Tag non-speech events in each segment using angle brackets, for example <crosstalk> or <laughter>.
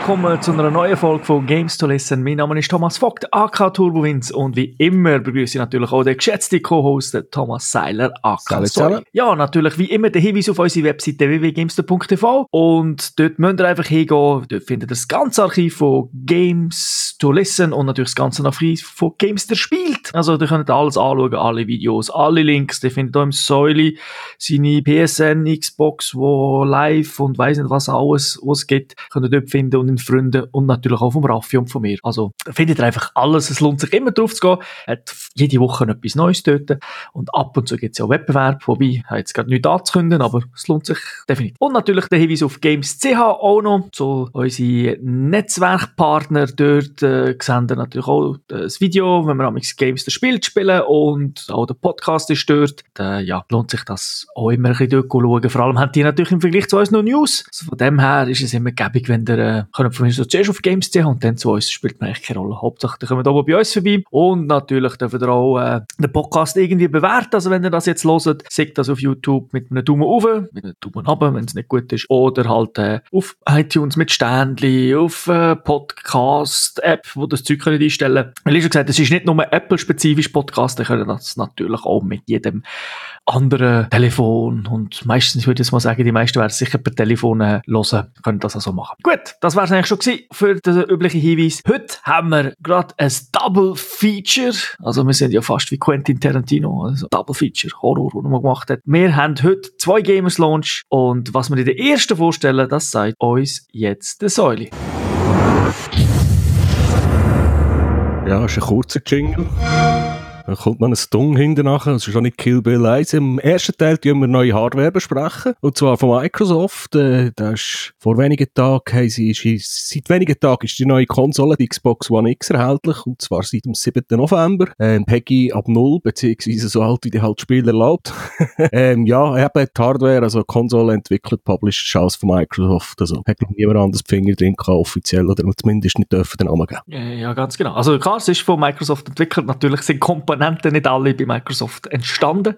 Willkommen zu einer neuen Folge von Games to Listen. Mein Name ist Thomas Vogt, AK Turbowins und wie immer begrüße ich natürlich auch den geschätzten Co-Host Thomas Seiler, AK Sorry. Ja, natürlich wie immer der Hinweis auf unsere Webseite www.gamester.tv und dort müsst ihr einfach hingehen. Dort findet ihr das ganze Archiv von Games to Listen und natürlich das ganze Archiv von Gamester spielt. Also ihr könnt alles anschauen, alle Videos, alle Links. Ihr findet hier im Säule seine PSN, Xbox, wo live und weiss nicht was alles, was es gibt, könnt ihr dort finden und in Freunden und natürlich auch vom Raffi und von mir. Also findet ihr einfach alles. Es lohnt sich immer drauf zu gehen. Hat jede Woche etwas Neues dort. Und ab und zu gibt es ja auch Wettbewerb, wobei, ich jetzt gerade nichts anzukündigen, aber es lohnt sich definitiv. Und natürlich der Hinweis auf Games.ch auch noch, so unsere Netzwerkpartner dort äh, sehen natürlich auch das Video, wenn wir am Games das Spiel spielen und auch der Podcast ist dort. Da, ja, lohnt sich das auch immer ein bisschen dort schauen. Vor allem haben die natürlich im Vergleich zu uns noch News. Also von dem her ist es immer gäbig, wenn ihr, äh, könnt von mir so zuerst auf Games und dann zu uns spielt man eigentlich keine Rolle. Hauptsache, ihr kommt oben bei uns vorbei und natürlich dürft ihr auch äh, den Podcast irgendwie bewerten. Also wenn ihr das jetzt hört, sagt das auf YouTube mit einem Daumen hoch, mit einem Daumen runter, wenn es nicht gut ist, oder halt äh, auf iTunes mit Ständli, auf äh, Podcast-App, wo das Zeug könnt einstellen könnt. Wie schon gesagt, es ist nicht nur Apple-spezifisch Podcast, ihr könnt das natürlich auch mit jedem anderen Telefon und meistens würde ich jetzt mal sagen, die meisten werden sicher per Telefon äh, hören, können das also machen. Gut, das war es eigentlich schon für den üblichen Hinweis. Heute haben wir gerade ein Double Feature, also wir sind ja fast wie Quentin Tarantino, also Double Feature, Horror, den man gemacht hat. Wir haben heute zwei Gamers Launch und was wir in der ersten vorstellen, das sagt uns jetzt der Säule. Ja, ist ein kurzer Jingle. Dann kommt noch ein Stung hinten nachher, das ist auch nicht Kill Bill 1. Im ersten Teil tun wir neue Hardware besprechen, und zwar von Microsoft. Äh, das ist vor wenigen Tagen, haben sie, ist, seit wenigen Tagen ist die neue Konsole, die Xbox One X, erhältlich, und zwar seit dem 7. November. Ähm, Peggy ab 0, beziehungsweise so alt, wie die halt Spiel erlaubt. <laughs> ähm, ja, eben die Hardware, also Konsole entwickelt, published, ist alles von Microsoft, also hat niemand anders die Finger drin gehabt, offiziell, oder zumindest nicht dürfen den Namen geben. Ja, ganz genau. Also klar, es ist von Microsoft entwickelt, natürlich sind Komponenten Komponenten nicht alle bei Microsoft entstanden.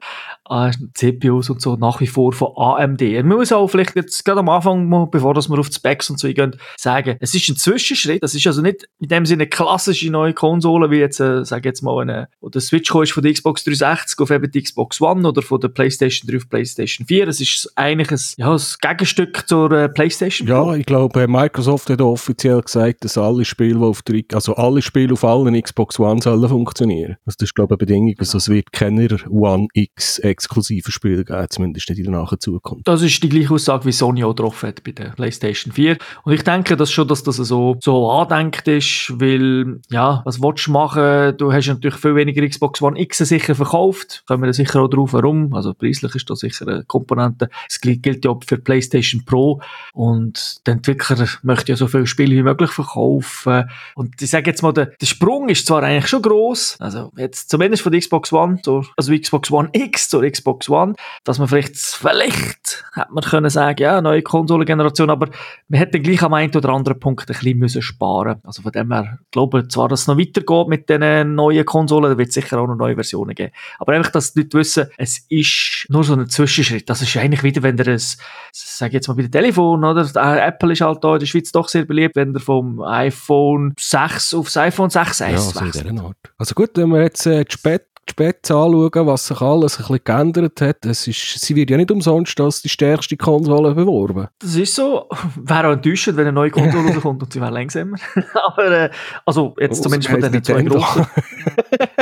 Äh, CPUs und so nach wie vor von AMD. Man muss auch vielleicht jetzt gerade am Anfang, mal, bevor wir auf die Specs und so eingehen, sagen, es ist ein Zwischenschritt. Das ist also nicht in dem Sinne eine klassische neue Konsole, wie jetzt, äh, sage jetzt mal, eine, wo der Switch ist von der Xbox 360 auf eben die Xbox One oder von der PlayStation 3 auf PlayStation 4. Es ist eigentlich ein, ja, ein Gegenstück zur äh, PlayStation. Ja, ich glaube, Microsoft hat offiziell gesagt, dass alle Spiele, auf der, also alle Spiele auf allen Xbox One sollen funktionieren. Also das ist, glaube eine Bedingung. Also es wird keine One X exklusive Spiele geben, zumindest nicht in der nahen Zukunft. Das ist die gleiche Aussage, wie Sony auch drauf hat bei der PlayStation 4. Und ich denke dass schon, dass das so, so andenkt ist, weil, ja, was willst du machen? Du hast natürlich viel weniger Xbox One X sicher verkauft. Kommen wir sicher auch drauf, warum. Also preislich ist das sicher eine Komponente. Es gilt ja auch für PlayStation Pro. Und der Entwickler möchte ja so viele Spiele wie möglich verkaufen. Und ich sage jetzt mal, der, der Sprung ist zwar eigentlich schon groß. Also jetzt zumindest von der Xbox One, zur, also Xbox One X zur Xbox One, dass man vielleicht, vielleicht, hätte man können sagen, ja, neue Konsolengeneration, aber man hätte gleich am einen oder anderen Punkt ein bisschen müssen sparen. Also von dem her, ich glaube zwar, dass es noch weitergeht mit den neuen Konsolen, da wird es sicher auch noch neue Versionen geben. Aber einfach, dass die Leute wissen, es ist nur so ein Zwischenschritt. Das ist eigentlich wieder, wenn ihr es, sage jetzt mal bei dem Telefon, oder? Äh, Apple ist halt da in der Schweiz doch sehr beliebt, wenn ihr vom iPhone 6 aufs iPhone 6 ja, also wechselt. Also gut, wenn wir jetzt äh, spät spät anschauen, was sich alles ein bisschen geändert hat. Es ist, sie wird ja nicht umsonst als die stärkste Konsole beworben. Das ist so. <laughs> Wäre auch enttäuschend, wenn eine neue Konsole <laughs> rauskommt und sie wäre langsamer. <laughs> aber, äh, also, jetzt oh, zumindest von diesen zwei großen.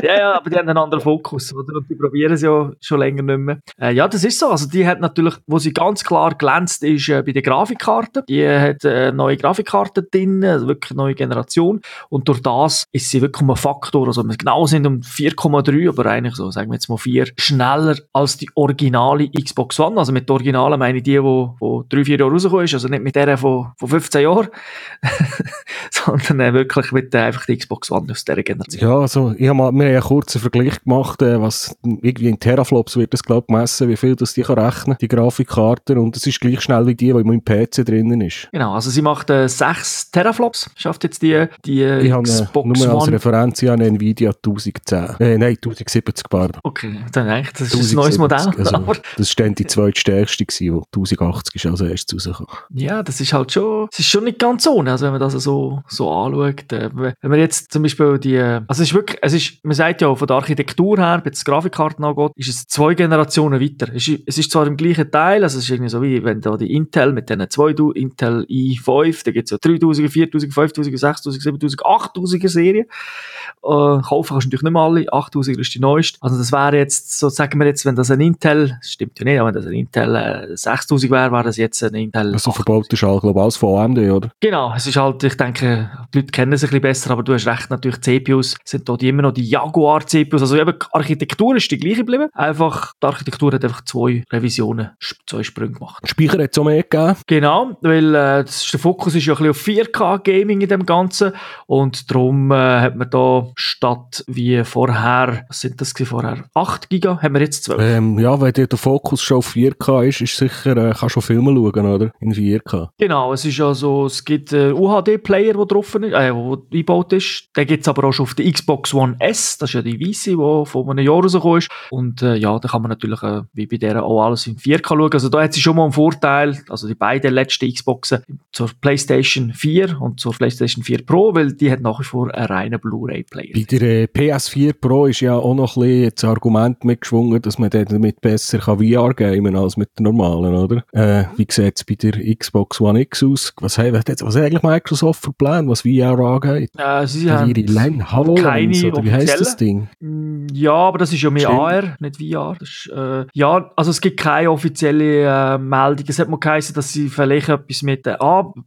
ja, ja, aber die haben einen anderen Fokus, oder? Und die probieren es ja schon länger nicht mehr. Äh, ja, das ist so. Also, die hat natürlich, wo sie ganz klar glänzt, ist äh, bei den Grafikkarten. Die hat äh, neue Grafikkarten drin, also wirklich eine neue Generation. Und durch das ist sie wirklich um einen Faktor, also wir genau sind um 4,3 aber eigentlich so, sagen wir jetzt mal vier, schneller als die originale Xbox One. Also mit der Originalen meine ich die, die, die drei, vier Jahre rausgekommen ist, also nicht mit der von, von 15 Jahren, <laughs> sondern äh, wirklich mit äh, einfach der Xbox One aus dieser Generation. Ja, also ich habe mal, wir haben einen kurzen Vergleich gemacht, äh, was irgendwie in Teraflops wird das, glaube ich, gemessen, wie viel das die kann rechnen, die Grafikkarte. Und es ist gleich schnell wie die, die meinem PC drinnen ist. Genau, also sie macht äh, 6 Teraflops, schafft jetzt die, die ich Xbox habe, nur als Referenz, ich habe eine Nvidia 1010. Äh, nein, 1070, pardon. Okay, dann eigentlich, das ist ein neues Modell. Also, das war dann die zweitstärkste, die 1080 ist als erstes rausgekommen. Ja, das ist halt schon, es ist schon nicht ganz ohne, also wenn man das so, so anschaut. Äh, wenn man jetzt zum Beispiel die, also es ist wirklich, es ist, man sagt ja, von der Architektur her, wenn es Grafikkarten angeht, ist es zwei Generationen weiter. Es ist, es ist zwar im gleichen Teil, also es ist irgendwie so wie, wenn da die Intel mit diesen zwei, Intel i5, da gibt es ja 3000, 4000, 5000, 6000, 7000, 8000er Serie. Äh, kaufen kannst du natürlich nicht mehr alle, 8000 ist die neueste. Also das wäre jetzt, so sagen wir jetzt, wenn das ein Intel, stimmt ja nicht, aber wenn das ein Intel äh, 6000 wäre, wäre das jetzt ein Intel Also verbaut ist halt, glaube ich, alles von AMD, oder? Genau, es ist halt, ich denke, die Leute kennen es ein bisschen besser, aber du hast recht, natürlich CPUs sind die immer noch die Jaguar CPUs, also eben, die Architektur ist die gleiche geblieben, einfach, die Architektur hat einfach zwei Revisionen, zwei Sprünge gemacht. Speicher hat es auch mehr gegeben? Genau, weil äh, das, der Fokus ist ja ein bisschen auf 4K-Gaming in dem Ganzen und darum äh, hat man da statt wie vorher, was sind das vorher, 8 Giga, haben wir jetzt 12. Ähm, ja, weil der Fokus schon auf 4K ist, ist sicher, äh, kannst schon Filme schauen, oder? In 4K. Genau, es ist also, es gibt einen UHD-Player, der drauf ist, äh, wo eingebaut ist. Den gibt es aber auch schon auf der Xbox One S, das ist ja die weiße, die vor einem Jahr rausgekommen ist. Und äh, ja, da kann man natürlich, äh, wie bei der auch alles in 4K schauen. Also da hat sie schon mal einen Vorteil, also die beiden letzten Xboxen zur PlayStation 4 und zur PlayStation 4 Pro, weil die hat nach wie vor einen reinen Blu-ray-Player. Bei der äh, PS4 Pro ist ja auch noch ein bisschen das Argument mitgeschwungen, dass man damit besser kann VR gamen als mit der normalen, oder? Äh, wie sieht es bei der Xbox One X aus? Was, hat, was eigentlich Microsoft für Plan, was VR angeht? Äh, sie haben ihre Len HoloLens, oder wie heißt das Ding? Mm, ja, aber das ist ja mehr Stimmt. AR, nicht VR. Ist, äh, ja, also es gibt keine offizielle äh, Meldung. Es hat mal geheißen, dass sie vielleicht etwas mit den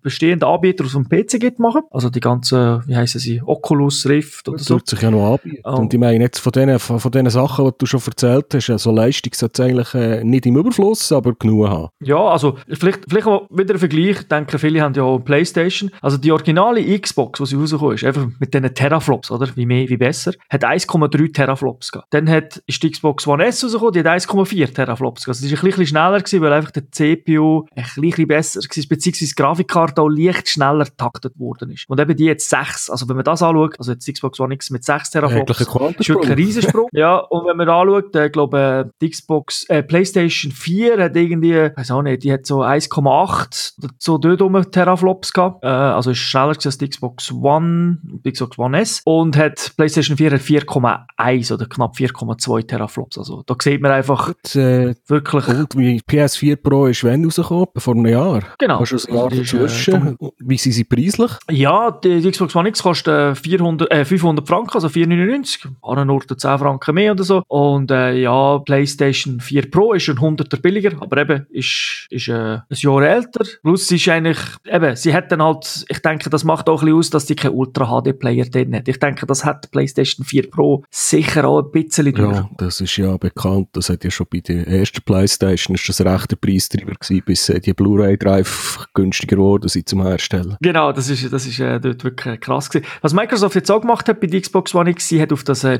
bestehenden Anbietern aus dem PC machen. Also die ganzen, wie heißen sie, Oculus Rift oder so sich ja noch anbieten. Oh. Und ich meine, jetzt von den, von, von den Sachen, die du schon erzählt hast, also Leistung sollte es eigentlich äh, nicht im Überfluss, aber genug haben. Ja, also vielleicht, vielleicht auch wieder ein Vergleich. Ich denke, viele haben ja auch Playstation. Also die originale Xbox, die sie rausgekommen ist, einfach mit diesen Teraflops, oder? Wie mehr, wie besser, hat 1,3 Teraflops gehabt. Dann hat, ist die Xbox One S rausgekommen, die hat 1,4 Teraflops gehabt. Also das war ein bisschen schneller gewesen, weil einfach der CPU ein bisschen besser war, beziehungsweise die Grafikkarte auch leicht schneller taktet worden ist. Und eben die jetzt 6. Also wenn man das anschaut, also jetzt Xbox One X mit 6 Teraflops. Ist wirklich ein Riesensprung. ja, und wenn man anschaut, äh, glaube die Xbox, äh, PlayStation 4 hat irgendwie, weiß auch nicht, die hat so 1,8 so dort um Teraflops gehabt. Äh, also ist schneller als die Xbox One, die Xbox One S. Und hat PlayStation 4 hat 4,1 oder knapp 4,2 Teraflops. Also da sieht man einfach Gut, äh, wirklich. Und wie PS4 Pro ist wenn rausgekommen? Vor einem Jahr? Genau. Hast du ein Jahr dazwischen? Äh, wie sind sie preislich? Ja, die, die Xbox One X kostet 400, äh, 500 Franken, also 499, an einem Ort 10 Franken mehr oder so. Und äh, ja, PlayStation 4 Pro ist ein 100er billiger, aber eben ist, ist äh, ein Jahr älter. Plus sie ist eigentlich, eben, sie hat dann halt, ich denke, das macht auch ein bisschen aus, dass sie keinen Ultra-HD-Player drin hat. Ich denke, das hat PlayStation 4 Pro sicher auch ein bisschen durch. Ja, das ist ja bekannt, das hat ja schon bei der ersten PlayStation ist das recht der Preistreiber gewesen, bis äh, die Blu-ray-Drive günstiger geworden sind zum Herstellen. Genau, das ist, das ist äh, dort wirklich krass gewesen. Was Microsoft jetzt auch gemacht hat bei der Xbox One X, sie hat auf das äh,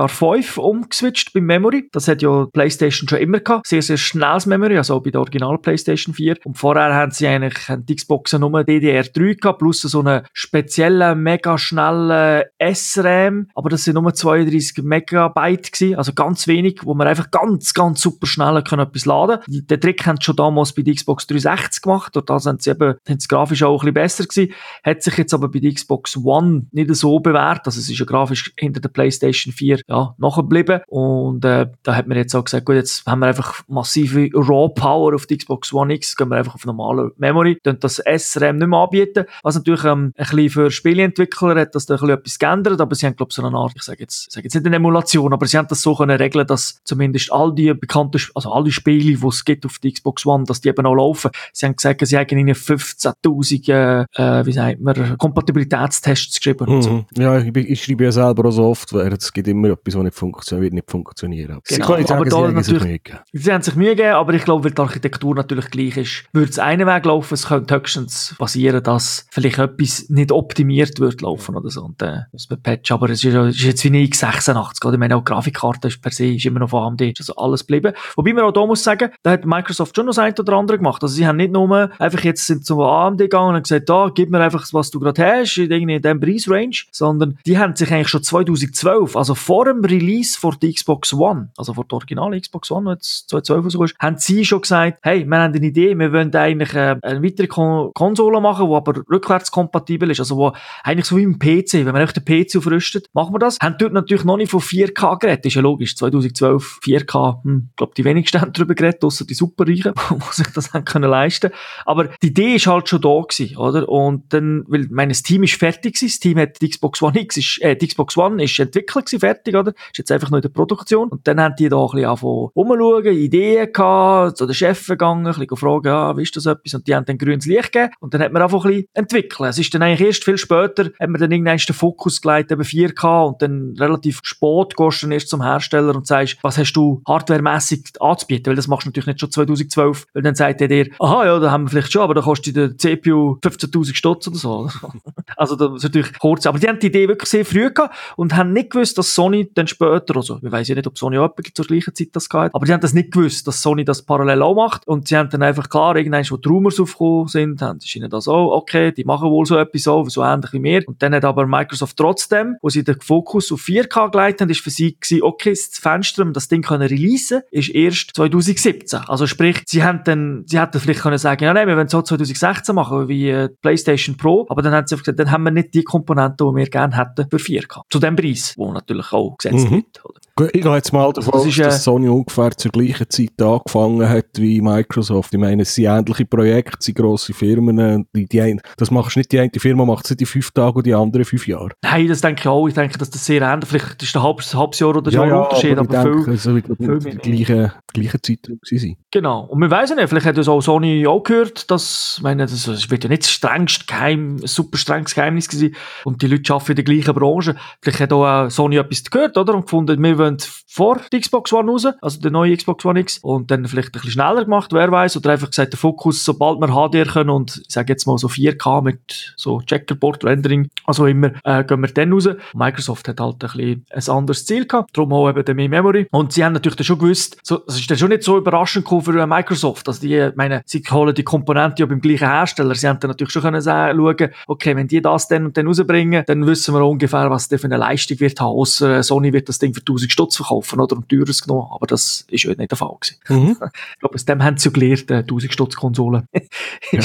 GDDR5 umgeswitcht beim Memory. Das hat ja PlayStation schon immer gehabt. Sehr, sehr schnelles Memory, also auch bei der Original PlayStation 4. Und vorher haben sie eigentlich haben die Xboxen nur DDR3 gehabt, plus so einen speziellen, mega schnellen SRAM. Aber das sind nur 32 Megabyte gewesen, also ganz wenig, wo man einfach ganz, ganz super schnell können etwas laden können. Den Trick haben sie schon damals bei der Xbox 360 gemacht. Dort sind sie eben, sind sie grafisch auch ein bisschen besser gewesen. Hat sich jetzt aber bei der Xbox One nicht so bewährt. Also es ist ja grafisch hinter der PlayStation 4 ja, nachgeblieben. Und äh, da hat man jetzt auch gesagt, gut, jetzt haben wir einfach massive Raw Power auf die Xbox One X, gehen wir einfach auf normale Memory, dann das SRAM nicht mehr anbieten. Was natürlich ähm, ein bisschen für Spieleentwickler hat das da ein bisschen etwas geändert, aber sie haben, glaube ich, so eine Art, ich sage jetzt, sage jetzt nicht eine Emulation, aber sie haben das so können regeln, dass zumindest all die bekannten, also alle Spiele, die es gibt auf die Xbox One, dass die eben auch laufen. Sie haben gesagt, sie haben ihnen 15.000, äh, äh, wie sagt man, Kompatibilitätstests geschrieben. Mhm. So. Ja, ich, ich schreibe ja selber auch Software, es gibt immer etwas, was nicht funktioniert, wird nicht funktionieren. Genau, sagen, aber da sie, natürlich, sie haben sich Mühe gegeben, aber ich glaube, weil die Architektur natürlich gleich ist, würde es einen Weg laufen, es könnte höchstens passieren, dass vielleicht etwas nicht optimiert wird laufen oder so und dann äh, muss man patchen, aber es ist, ist jetzt wie eine x86, oder? Ich meine, auch die Grafikkarte ist per se ist immer noch von AMD, ist also alles geblieben. Wobei man auch da muss sagen, da hat Microsoft schon noch das eine oder andere gemacht. Also sie haben nicht nur einfach jetzt sind zum AMD gegangen und gesagt, da, gib mir einfach, was du gerade hast, in, in diesem Preisrange, sondern die haben sich eigentlich schon 2012, also vor dem Release vor der Xbox One, also vor der originalen Xbox One, die jetzt 2012 so ist, haben sie schon gesagt, hey, wir haben eine Idee, wir wollen eigentlich äh, eine weitere Kon Konsole machen, die aber rückwärtskompatibel ist, also wo eigentlich so wie im PC, wenn man echt den PC aufrüstet, machen wir das. Haben dort natürlich noch nicht von 4K geredet, ist ja logisch, 2012 4K, hm, ich glaube, die wenigsten haben darüber geredet, außer die Superreichen, <laughs> die sich das haben können leisten. Aber die Idee ist halt schon da gewesen, oder? Und dann, weil, mein, Team ist fertig gewesen, das Team hat die Xbox One X, ist, äh, die Xbox One ist entwickelt gewesen, fertig, oder? Ist jetzt einfach noch in der Produktion. Und dann haben die da ein bisschen angefangen Ideen gehabt, zu den Chefs gegangen, ein bisschen fragen, ja, wie ist das etwas? Und die haben dann grünes Licht gegeben. Und dann hat man einfach ein bisschen entwickelt. Es ist dann eigentlich erst viel später, hat man dann irgendwann den Fokus gelegt, eben 4K und dann relativ spät gehst du dann erst zum Hersteller und sagst, was hast du hardwaremässig anzubieten? Weil das machst du natürlich nicht schon 2012, weil dann sagt er dir, aha, ja, da haben wir vielleicht schon, aber da kostet die CPU 15.000 Stutz oder so. <laughs> also das ist natürlich kurz. Aber die haben die Idee wirklich sehr früh gehabt und haben nicht gewusst, dass Sony dann später, also wir wissen ja nicht, ob Sony auch zur gleichen Zeit das gehabt aber die haben das nicht gewusst, dass Sony das parallel auch macht und sie haben dann einfach klar, irgendwann, wo die Rumors aufgekommen sind, haben sie ihnen das auch, okay, die machen wohl so etwas so, so ähnlich wie mir. Und dann hat aber Microsoft trotzdem, wo sie den Fokus auf 4K gelegt haben, ist für sie gewesen, okay, das Fenster, um das Ding können releasen, ist erst 2017. Also sprich, sie haben dann, sie hätten vielleicht können sagen, ja, nein, wir wollen so 2016 machen, wie äh, PlayStation Pro, aber dann haben sie gesagt, dann haben wir nicht die Komponenten, die wir gerne hätten für 4K. Zu dem Preis, wo natürlich auch gesetzt mhm. wird. Oder? Ich gehe jetzt mal davon aus, das dass äh, Sony ungefähr zur gleichen Zeit angefangen hat wie Microsoft. Ich meine, es sind ähnliche Projekte, es sind grosse Firmen. Die, die ein, das machst nicht die eine Firma macht es in fünf Tage und die andere fünf Jahre. Nein, das denke ich auch. Ich denke, dass das sehr ähnlich Vielleicht ist ein halbes, halbes Jahr oder ja, Jahr Unterschied, aber, aber denke, viel, also, viel mehr. Gleiche, gleiche Zeit sein. Genau. Und wir wissen nicht, vielleicht hat das auch Sony auch gehört, dass, ich meine, das, das wird ja nicht das strengste Geheim, ein super strenges Geheimnis gewesen. Und die Leute arbeiten in der gleichen Branche. Vielleicht hat auch Sony etwas gehört, oder? Und gefunden, wir wollen vor die Xbox One raus, also der neue Xbox One X, und dann vielleicht ein bisschen schneller gemacht, wer weiß, oder einfach gesagt, der Fokus, sobald wir HDR können und ich sage jetzt mal so 4K mit so Checkerboard Rendering, also immer, äh, gehen wir dann raus. Microsoft hat halt ein bisschen ein anderes Ziel gehabt, darum auch eben mehr Memory. Und sie haben natürlich dann schon gewusst, so, es ist dann schon nicht so überraschend für Microsoft, also die, meine, sie holen die Komponente ja beim gleichen Hersteller, sie haben dann natürlich schon können schauen, okay, wenn die das dann und dann rausbringen, dann wissen wir ungefähr, was der für eine Leistung wird haben, außer Sony wird das Ding für 1000 Stutz verkaufen oder und teures genommen, aber das ist ja nicht der Fall gewesen. Mhm. <laughs> ich glaube, aus dem haben sie gelernt, 1000 Stutz Konsole. <laughs> ist, ja.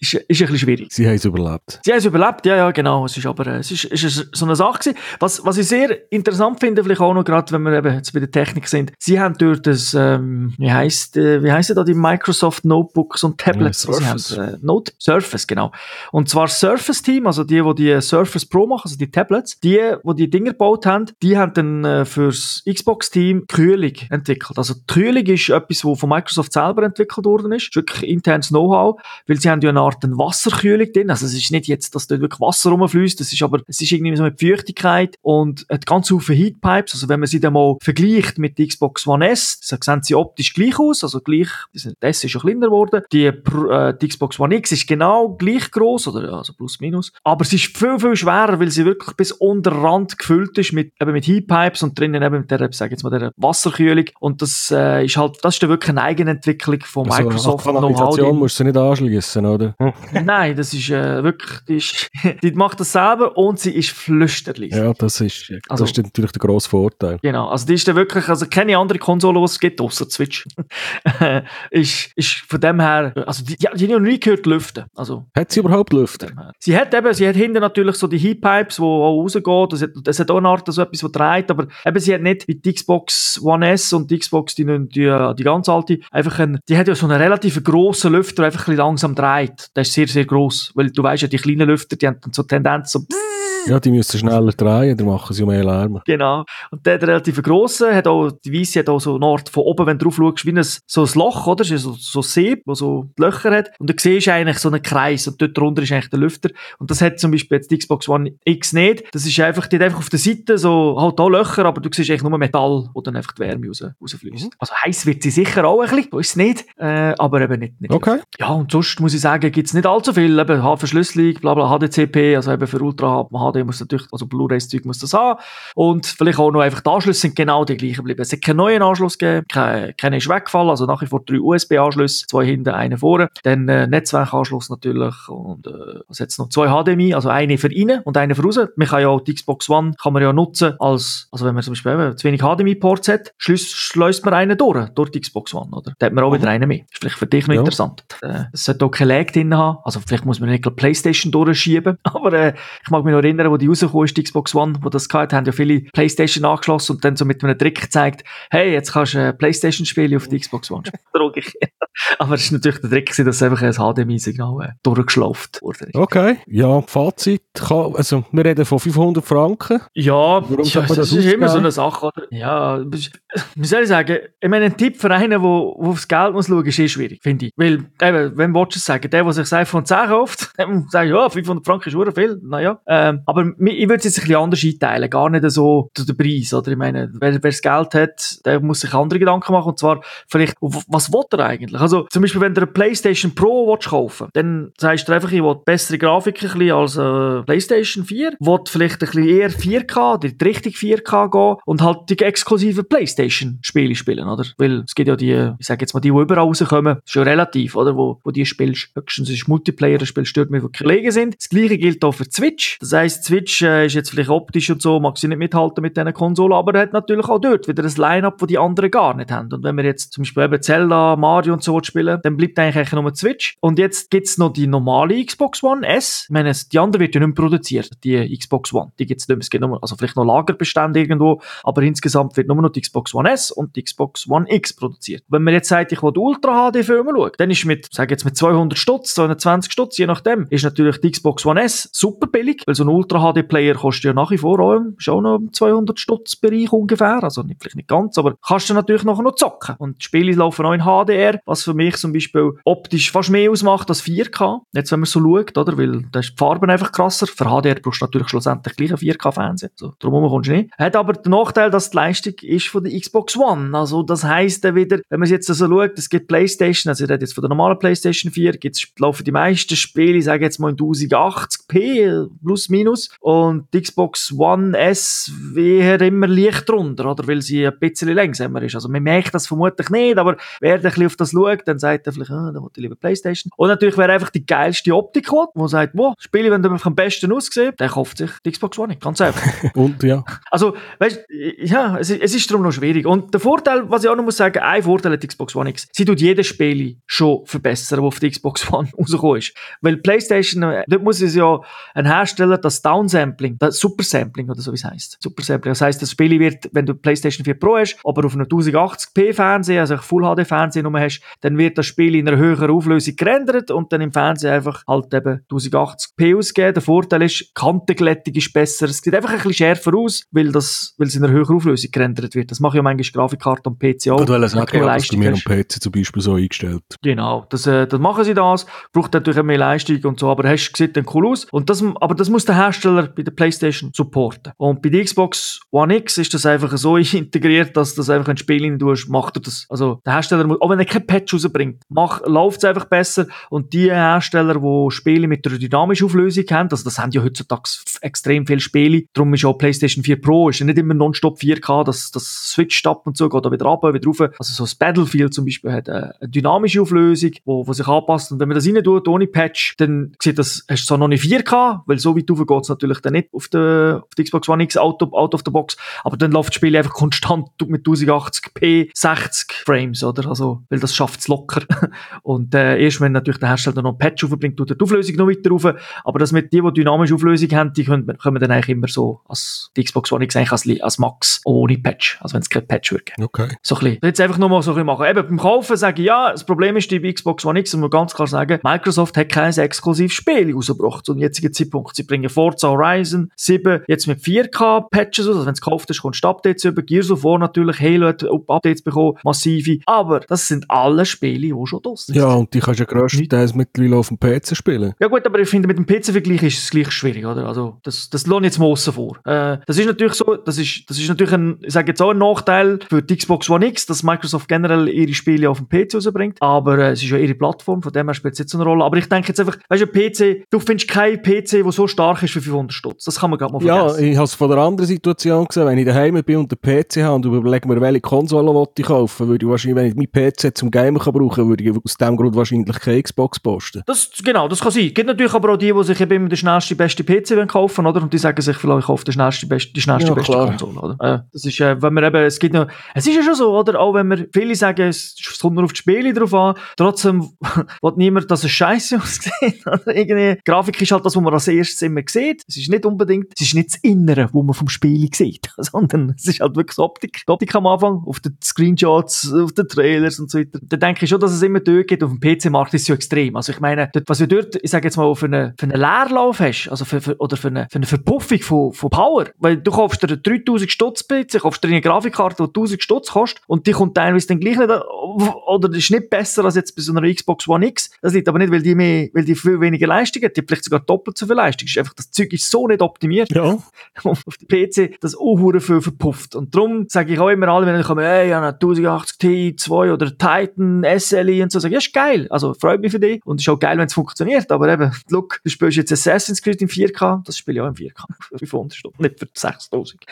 ist, ist, ein bisschen schwierig. Sie haben es überlebt. Sie haben es überlebt, ja, ja, genau. Es ist aber, es ist, ist so eine Sache gewesen. Was, was ich sehr interessant finde, vielleicht auch noch gerade, wenn wir eben jetzt bei der Technik sind, sie haben dort das, ähm, wie heisst, äh, wie heisst da die Microsoft Notebooks und Tablets? Ja, Surface. Haben, äh, Note, Surface, genau. Und zwar Surface Team, also die, die die Surface Pro machen, also die Tablets, die, die die Dinger gebaut haben, die haben dann äh, fürs Xbox-Team Kühlung entwickelt. Also die Kühlung ist etwas, was von Microsoft selber entwickelt worden ist. Ist wirklich internes Know-how, weil sie haben ja eine Art Wasserkühlung drin. Also es ist nicht jetzt, dass dort wirklich Wasser rumfließt, das ist aber, es ist irgendwie so mit Feuchtigkeit und hat ganz viele Heatpipes. Also wenn man sie dann mal vergleicht mit der Xbox One S, dann sehen sie optisch gleich aus, also gleich, das ist schon kleiner geworden. Die, äh, die Xbox One X ist genau gleich groß oder also plus minus, aber sie ist viel, viel schwerer, weil sie wirklich bis unter Rand gefüllt ist mit, eben mit Heatpipes und drinnen eben mit der, sag jetzt mal, der Wasserkühlung. Und das äh, ist halt, das ist dann wirklich eine Eigenentwicklung von also, Microsoft. Also, Kanalisation musst du nicht anschließen, oder? Nein, das ist äh, wirklich, die, ist, <laughs> die macht das selber und sie ist flüsterlich. Ja, das ist, das also, ist natürlich der grosse Vorteil. Genau, also die ist dann wirklich, also keine andere Konsole, die es gibt, außer Switch, <laughs> ist, ist von dem her, also die, die, die hat noch nie gehört lüften. Also, hat sie überhaupt lüften? Sie hat eben, sie hat hinten natürlich so die Heatpipes, die auch rausgehen, das hat, das hat auch eine Art so etwas, was dreht, aber eben sie hat nicht wie die Xbox One S und die Xbox, die, die, die ganz alte, einfach ein, die hat ja so einen relativ grossen Lüfter, der einfach ein bisschen langsam dreht. Der ist sehr, sehr gross, weil du weißt ja, die kleinen Lüfter, die haben so Tendenz so ja, die müssen schneller drehen, dann machen sie mehr Lärm. Genau. Und der, der relativ grosse, hat auch, die Weisse hat auch so eine Art von oben, wenn du drauf schaust, wie ein, so ein Loch, oder? So, so ein See, wo so Löcher hat. Und du siehst eigentlich so einen Kreis und dort drunter ist eigentlich der Lüfter. Und das hat zum Beispiel jetzt die Xbox One X nicht. Das ist einfach, die hat einfach auf der Seite so, halt da Löcher, aber du siehst eigentlich nur Metall, wo dann einfach die Wärme raus, rausfließt. Mhm. Also heiß wird sie sicher auch ein bisschen, es nicht, äh, aber eben nicht, nicht. Okay. Ja, und sonst muss ich sagen, gibt's nicht allzu viel, eben Verschlüsselung, bla bla, HDCP, also eben für Ultra HD HD muss natürlich, also Blu-ray-Zeug muss das haben. Und vielleicht auch noch einfach die Anschlüsse sind genau die gleichen geblieben. Es hat keinen neuen Anschluss gegeben, kein, keiner ist weggefallen, also nach wie vor drei USB-Anschlüsse, zwei hinten, einer vorne. Dann äh, Netzwerkanschluss natürlich und äh, was jetzt noch? Zwei HDMI, also eine für innen und eine für raus. Man kann ja auch die Xbox One kann man ja nutzen als, also wenn man zum Beispiel eben zu wenig HDMI-Ports hat, schleust man einen durch, durch die Xbox One, oder? Da hat man auch wieder einen mehr. Ist vielleicht für dich noch ja. interessant. Äh, es sollte auch kein Lag drin haben, also vielleicht muss man nicht Playstation durchschieben, <laughs> aber äh, ich mag mich noch erinnern, wo die rausgekommen ist, die Xbox One, wo das gehabt haben ja viele Playstation angeschlossen und dann so mit einem Trick gezeigt, hey, jetzt kannst du Playstation-Spiele auf die Xbox One <laughs> spielen. Aber es ist natürlich der Trick, dass einfach ein HDMI-Signal äh, durchgeschlafen wurde. Okay, ja, Fazit, kann, also wir reden von 500 Franken. Ja, Warum ja das, das ist immer so eine Sache, oder? Ja, wie soll ich sagen, ich meine, ein Tipp für einen, der aufs Geld muss schauen, ist eh schwierig, finde ich. Weil, eben, wenn Watches sagen, der, der sich das iPhone 10 kauft, <laughs> dem sagt, ja, 500 Franken ist schon viel, naja. Ähm, aber ich würde es jetzt ein bisschen anders einteilen, gar nicht so zu den Preis, oder? Ich meine, wer, wer das Geld hat, der muss sich andere Gedanken machen, und zwar vielleicht, was will er eigentlich? Also, zum Beispiel, wenn du eine PlayStation Pro willst kaufen dann sagst du einfach, ich will bessere Grafik ein bisschen als äh, PlayStation 4, will vielleicht ein bisschen eher 4K, die Richtung 4K gehen und halt die exklusiven PlayStation-Spiele spielen, oder? Weil es gibt ja die, ich sage jetzt mal, die, die überall rauskommen, ist ja relativ, oder? Wo, wo die spielst, höchstens ist Multiplayer, das Spiel stört mich, wo Kollegen sind. Das gleiche gilt auch für Switch. Das heisst, Switch äh, ist jetzt vielleicht optisch und so, mag sie nicht mithalten mit diesen Konsolen, aber er hat natürlich auch dort wieder ein Line-Up, das die anderen gar nicht haben. Und wenn wir jetzt zum Beispiel eben Zelda, Mario und so spielen, dann bleibt eigentlich nur die Switch. Und jetzt gibt's noch die normale Xbox One S. Ich meine, die andere wird ja nicht mehr produziert, die Xbox One. Die gibt's nicht mehr. Es gibt nur, also vielleicht noch Lagerbestände irgendwo, aber insgesamt wird nur noch die Xbox One S und die Xbox One X produziert. Wenn man jetzt sagt, ich will Ultra HD Filme schauen, dann ist mit, sag jetzt mit 200 Stutz, 220 Stutz, je nachdem, ist natürlich die Xbox One S super billig, weil so ein Ultra HD Player kostet ja nach wie vor auch, schon noch im 200 Stutz Bereich ungefähr, also nicht, vielleicht nicht ganz, aber kannst du natürlich nachher noch zocken. Und die Spiele laufen auch in HDR, was für mich zum Beispiel optisch fast mehr ausmacht als 4K. Jetzt, wenn man so schaut, oder? Weil da ist die Farbe einfach krasser. Für HDR brauchst du natürlich schlussendlich gleich ein 4K-Fernseher. So, darum kommst du nicht. Hat aber den Nachteil, dass die Leistung ist von der Xbox One. Also, das heisst dann wieder, wenn man jetzt so also schaut, es gibt PlayStation, also ich rede jetzt von der normalen PlayStation 4, gibt's, laufen die meisten Spiele, ich sage jetzt mal in 1080p, plus minus. Und die Xbox One S wäre immer leicht drunter, oder? Weil sie ein bisschen langsamer ist. Also, man merkt das vermutlich nicht, aber wer ein bisschen auf das schaut, dann sagt er vielleicht, ah, dann wollte ich lieber PlayStation. Und natürlich wäre einfach die geilste Optik hat, wo sagt, wo, Spiele, wenn du am besten aussehen, der kauft sich die Xbox One, ganz einfach. <laughs> Und, ja. Also, weißt, ja, es, es ist darum noch schwierig. Und der Vorteil, was ich auch noch muss sagen, ein Vorteil hat die Xbox One X, sie tut jedes Spiel schon verbessern, das auf die Xbox One <laughs> rausgekommen ist. Weil PlayStation, äh, dort muss es ja ein Hersteller das Downsampling, das Supersampling oder so wie es heisst. Supersampling. Das heisst, das Spiel wird, wenn du PlayStation 4 Pro hast, aber auf einem 1080p Fernseher, also Full HD Fernseher nur hast, dann wird das Spiel in einer höheren Auflösung gerendert und dann im Fernsehen einfach halt eben 1080p ausgeben. Der Vorteil ist, Kantenglättung ist besser. Es sieht einfach ein bisschen schärfer aus, weil, das, weil es in einer höheren Auflösung gerendert wird. Das mache ich ja manchmal Grafikkarte am PC auch. Ich wollte sagen, ja, das mir am PC zum Beispiel so eingestellt. Genau, das, äh, das machen sie das. Braucht natürlich mehr Leistung und so, aber hast sieht dann cool aus. Und das, aber das muss der Hersteller bei der Playstation supporten. Und bei der Xbox One X ist das einfach so <laughs> integriert, dass das einfach ein Spiel in tust, macht er das. Also der Hersteller muss, auch wenn er kein Patch rausbringt, läuft es einfach besser. Und die Hersteller, die Spiele mit einer dynamischen Auflösung haben, also das haben ja heutzutage extrem viele Spiele, darum ist auch PlayStation 4 Pro ist ja nicht immer nonstop 4K, das, das switcht ab und so, geht da wieder runter, wieder rauf. Also so das Battlefield zum Beispiel hat eine, eine dynamische Auflösung, wo, wo sich anpasst. Und wenn man das rein tut, ohne Patch, dann sieht das, hast du zwar noch nicht 4K, weil so weit rauf geht es natürlich dann nicht auf der, auf der Xbox One X out, out of the box, aber dann läuft das Spiel einfach konstant mit 1080p 60 Frames, oder? Also, weil das schafft es locker. <laughs> und äh, erst wenn natürlich der Hersteller noch ein Patch aufbringt, tut er die Auflösung noch weiter rauf. Aber das mit die, die dynamische Auflösung haben, die können, können dann eigentlich immer so als die Xbox One X eigentlich als, als Max ohne Patch. Also wenn es kein Patch wird. Okay. So ein bisschen. Jetzt einfach nur mal so ein bisschen machen. Eben beim Kaufen sage ich, ja, das Problem ist, die Xbox One X, und man ganz klar sagen, Microsoft hat kein exklusives Spiel rausgebracht zum jetzigen Zeitpunkt. Sie bringen Forza Horizon 7 jetzt mit 4K Patches aus. Also wenn es gekauft ist, kommst du Updates über. Gears of War natürlich, Halo hat Updates bekommen, massive. Aber das sind alle Spiele, die schon draussen Ja, und die kannst du ja grösstenteils mittlerweile auf dem PC spielen. Ja gut, aber ich finde, mit dem PC-Vergleich ist es gleich schwierig, oder? Also, das, das lohnt jetzt mal aussen vor. Äh, das ist natürlich so, das ist, das ist natürlich ein, ich sage jetzt auch ein Nachteil für die Xbox One X, dass Microsoft generell ihre Spiele auf dem PC rausbringt. Aber äh, es ist ja ihre Plattform, von dem her spielt es jetzt eine Rolle. Aber ich denke jetzt einfach, weißt du, PC, du findest keinen PC, der so stark ist für 500 Stutz. Das kann man gerade mal vergessen. Ja, ich habe es von der anderen Situation gesehen, wenn ich daheim bin und den PC habe und überlege mir, welche Konsole ich kaufen würde ich wahrscheinlich, wenn ich meinen PC zum Gamer kann brauchen würde ich aus dem Grund wahrscheinlich keine Xbox posten. Das, genau, das kann sein. Es gibt natürlich aber auch die, die sich eben immer den schnellsten, besten PC kaufen oder? Und die sagen sich vielleicht, ich kaufe die schnellste, beste, die schnellste, ja, beste klar. Konsole, oder? Äh, das ist, äh, wenn man eben, es gibt noch, es ist ja schon so, oder? Auch wenn wir, viele sagen, es kommt nur auf die Spiele drauf an, trotzdem <laughs> will niemand, dass es scheiße <laughs> aussieht? Irgendwie, Grafik ist halt das, was man als erstes immer sieht. Es ist nicht unbedingt, es ist nicht das Innere, wo man vom Spiel sieht, <laughs> sondern es ist halt wirklich Optik. Die Optik am Anfang, auf den Screenshots, auf den Trailers und so weiter. Denke ich schon, dass es immer durchgeht. Auf dem PC-Markt ist es so extrem. Also ich meine, was du dort, ich sage jetzt mal, für einen, für einen Leerlauf hast, also für, für, oder für eine, für eine Verpuffung von, von Power, weil du kaufst dir 3000 Stutz PC, kaufst dir eine Grafikkarte, die 1000 Stutz kostet und die kommt teilweise dann gleich nicht, oder ist nicht besser als jetzt bei so einer Xbox One X. Das liegt aber nicht, weil die mehr, weil die viel weniger Leistung hat, die hat vielleicht sogar doppelt so viel Leistung. Ist einfach, das Zeug ist so nicht optimiert. Ja. <laughs> auf dem PC, das auch viel verpufft. Und darum sage ich auch immer alle, wenn ich komme, ey, ja, 1080 Ti 2 oder Titan, SLI und so, sage ich, ja, ist geil. Also, freut mich für dich. Und ist auch geil, wenn es funktioniert. Aber eben, look, du spielst jetzt Assassin's Creed in 4K, das spiele ich auch in 4K. Für 500 Stunden, nicht für 6000.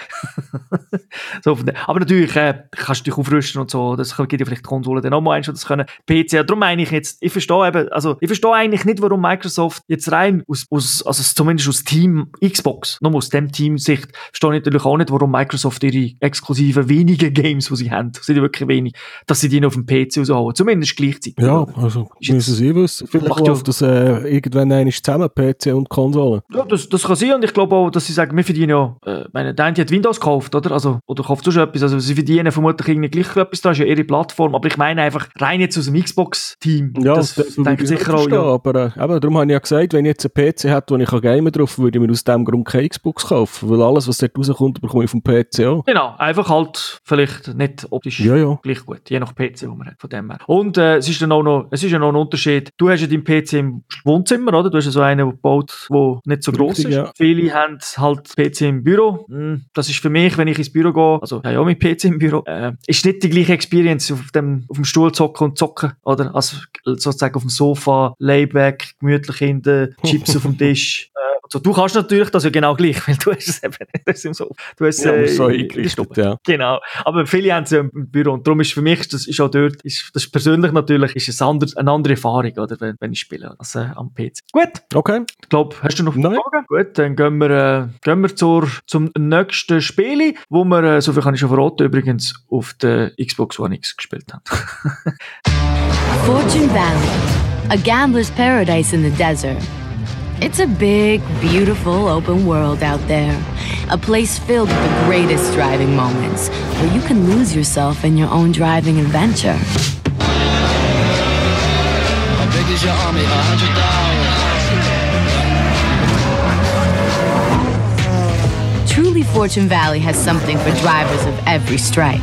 <laughs> so, aber natürlich, äh, kannst du dich aufrüsten und so, das gibt ja vielleicht die Konsole dann auch mal eins, das können. PC, darum meine ich jetzt, ich verstehe eben, also, ich verstehe eigentlich nicht, warum Microsoft jetzt rein aus, aus also zumindest aus Team Xbox, nur aus dem Team-Sicht, verstehe ich natürlich auch nicht, warum Microsoft ihre exklusiven wenigen Games, die sie haben, sind ja wirklich wenig, dass sie die auf dem PC zumindest gleichzeitig. Ja, also, müssen sie wissen, vielleicht läuft ja, das äh, irgendwann einmal zusammen, PC und Konsole. Ja, das, das kann sein und ich glaube auch, dass sie sagen, wir verdienen ja, äh, meine, der eine hat Windows gekauft, oder? Also, oder kauft sonst etwas, also sie verdienen vermutlich irgendwie gleich etwas, da ist ja ihre Plattform, aber ich meine einfach, rein jetzt aus dem Xbox-Team, ja, das, das denke ich sicher auch, ja. aber äh, eben, darum habe ich ja gesagt, wenn ich jetzt einen PC hätte, wo ich gamen drauf, würde ich mir aus dem Grund keine Xbox kaufen, weil alles, was dort rauskommt, bekomme ich vom PC auch. Genau, einfach halt vielleicht nicht optisch ja, ja. gleich gut, je nach PC, wo man hat, von dem her. Und äh, es ist dann auch noch, es ist ja noch ein Unterschied, du hast ja deinen PC im Wohnzimmer, oder? Du hast ja so einen gebaut, der nicht so groß ist. Ja. Viele haben halt PC im Büro. Hm, das ist für mich, wenn ich ins Büro gehe, also ja, ja, mit PC im Büro, äh, ist nicht die gleiche Experience auf dem, auf dem Stuhl zocken und zocken, oder? Also sozusagen auf dem Sofa, Layback, gemütlich hinten, Chips <laughs> auf dem Tisch. Äh, so, du kannst natürlich das ja genau gleich, weil du hast es eben nicht so. Du hast ja, äh, so eingerichtet, ja. Genau. Aber viele haben es ja im Büro und darum ist für mich, das ist auch dort, ist, das ist persönlich natürlich, ist es ander, eine andere Erfahrung, oder, wenn, wenn ich spiele, als äh, am PC. Gut. Okay. Ich glaube, hast du noch Nein. Fragen? Gut, dann gehen wir, äh, gehen wir zur, zum nächsten Spiel, wo wir, äh, so viel kann ich schon verraten, übrigens auf der Xbox One X gespielt haben. <laughs> Fortune Valley, a gambler's paradise in the desert. It's a big, beautiful open world out there. A place filled with the greatest driving moments where you can lose yourself in your own driving adventure. How big is your army? A hundred. Truly Fortune Valley has something for drivers of every stripe.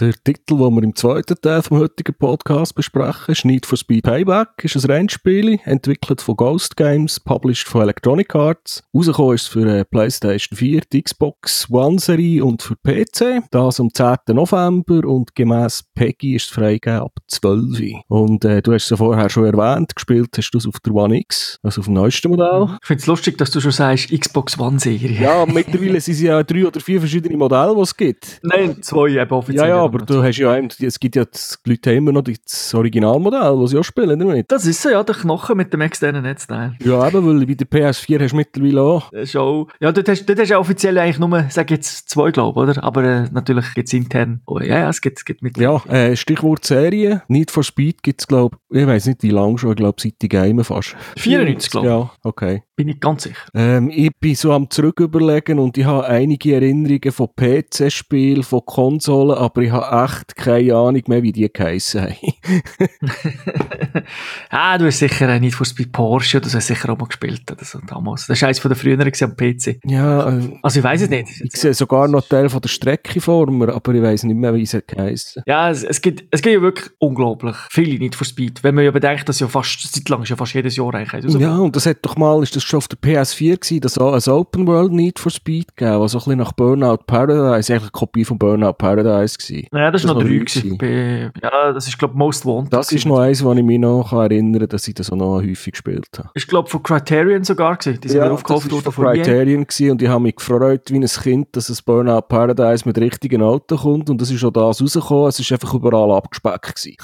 Der Titel, den wir im zweiten Teil vom heutigen Podcast besprechen, ist Need for Speed Payback, ist ein Rennspiel, entwickelt von Ghost Games, published von Electronic Arts. Rausgekommen ist es für äh, PlayStation 4, die Xbox One Serie und für PC. Das am 10. November und gemäss Peggy ist es freigegeben ab 12. Und äh, du hast es ja vorher schon erwähnt, gespielt hast du es auf der One X, also auf dem neuesten Modell. Ich finde es lustig, dass du schon sagst Xbox One Serie. Ja, mittlerweile sind es ja drei oder vier verschiedene Modelle, die es gibt. Nein, zwei eben offiziell. Ja, ja, aber du hast ja, es gibt ja, die Leute haben immer noch das Originalmodell, das sie auch spielen, nicht? Das ist so, ja, der Knochen mit dem externen Netzteil. Ja, eben, weil bei der PS4 hast du mittlerweile auch. Schon. Ja, dort hast, dort hast du offiziell eigentlich nur, sag jetzt, zwei, glaube ich, oder? Aber äh, natürlich gibt es intern. Oh, ja, ja, es gibt, es gibt mittlerweile. Ja, äh, Stichwort Serie. Need for Speed gibt es, glaube ich, ich weiß nicht wie lange schon, ich glaube seit die Game fast. 94, glaube ich. Ja, okay. Bin ich ganz sicher. Ähm, ich bin so am Zurücküberlegen und ich habe einige Erinnerungen von PC-Spielen, von Konsolen, aber ich habe echt keine Ahnung mehr, wie die geheissen haben. <laughs> ah, du hast sicher nicht for Speed Porsche, das hast sicher auch mal gespielt oder so damals. Das ist eines von der früheren am PC. Ja, äh, also ich weiß es nicht. Ich sehe sogar noch Teil von der Strecke vor mir, aber ich weiß nicht mehr, wie sie geheissen. Ja, es, es, gibt, es gibt ja wirklich unglaublich viele nicht for Speed. Wenn man ja bedenkt, dass ja fast, seit lang ist ja fast jedes Jahr eigentlich. Ja, und das hat doch mal, ist das schon auf der PS4 gewesen, dass auch ein Open World Need for Speed gegeben, was so ein bisschen nach Burnout Paradise, eigentlich eine Kopie von Burnout Paradise gewesen. Ja, das, das ist noch drei gewesen. Ja, das ist glaube ich Most Wanted. Das ist noch eins, wo ich mich noch erinnern kann, dass ich das auch noch häufig gespielt habe. Ich glaube von Criterion sogar gewesen. Die sind ja, aufgekauft worden von Criterion gewesen und ich habe mich gefreut wie ein Kind, dass ein Burnout Paradise mit richtigen Autos kommt und das ist auch das rausgekommen. Es ist einfach überall abgespeckt gewesen.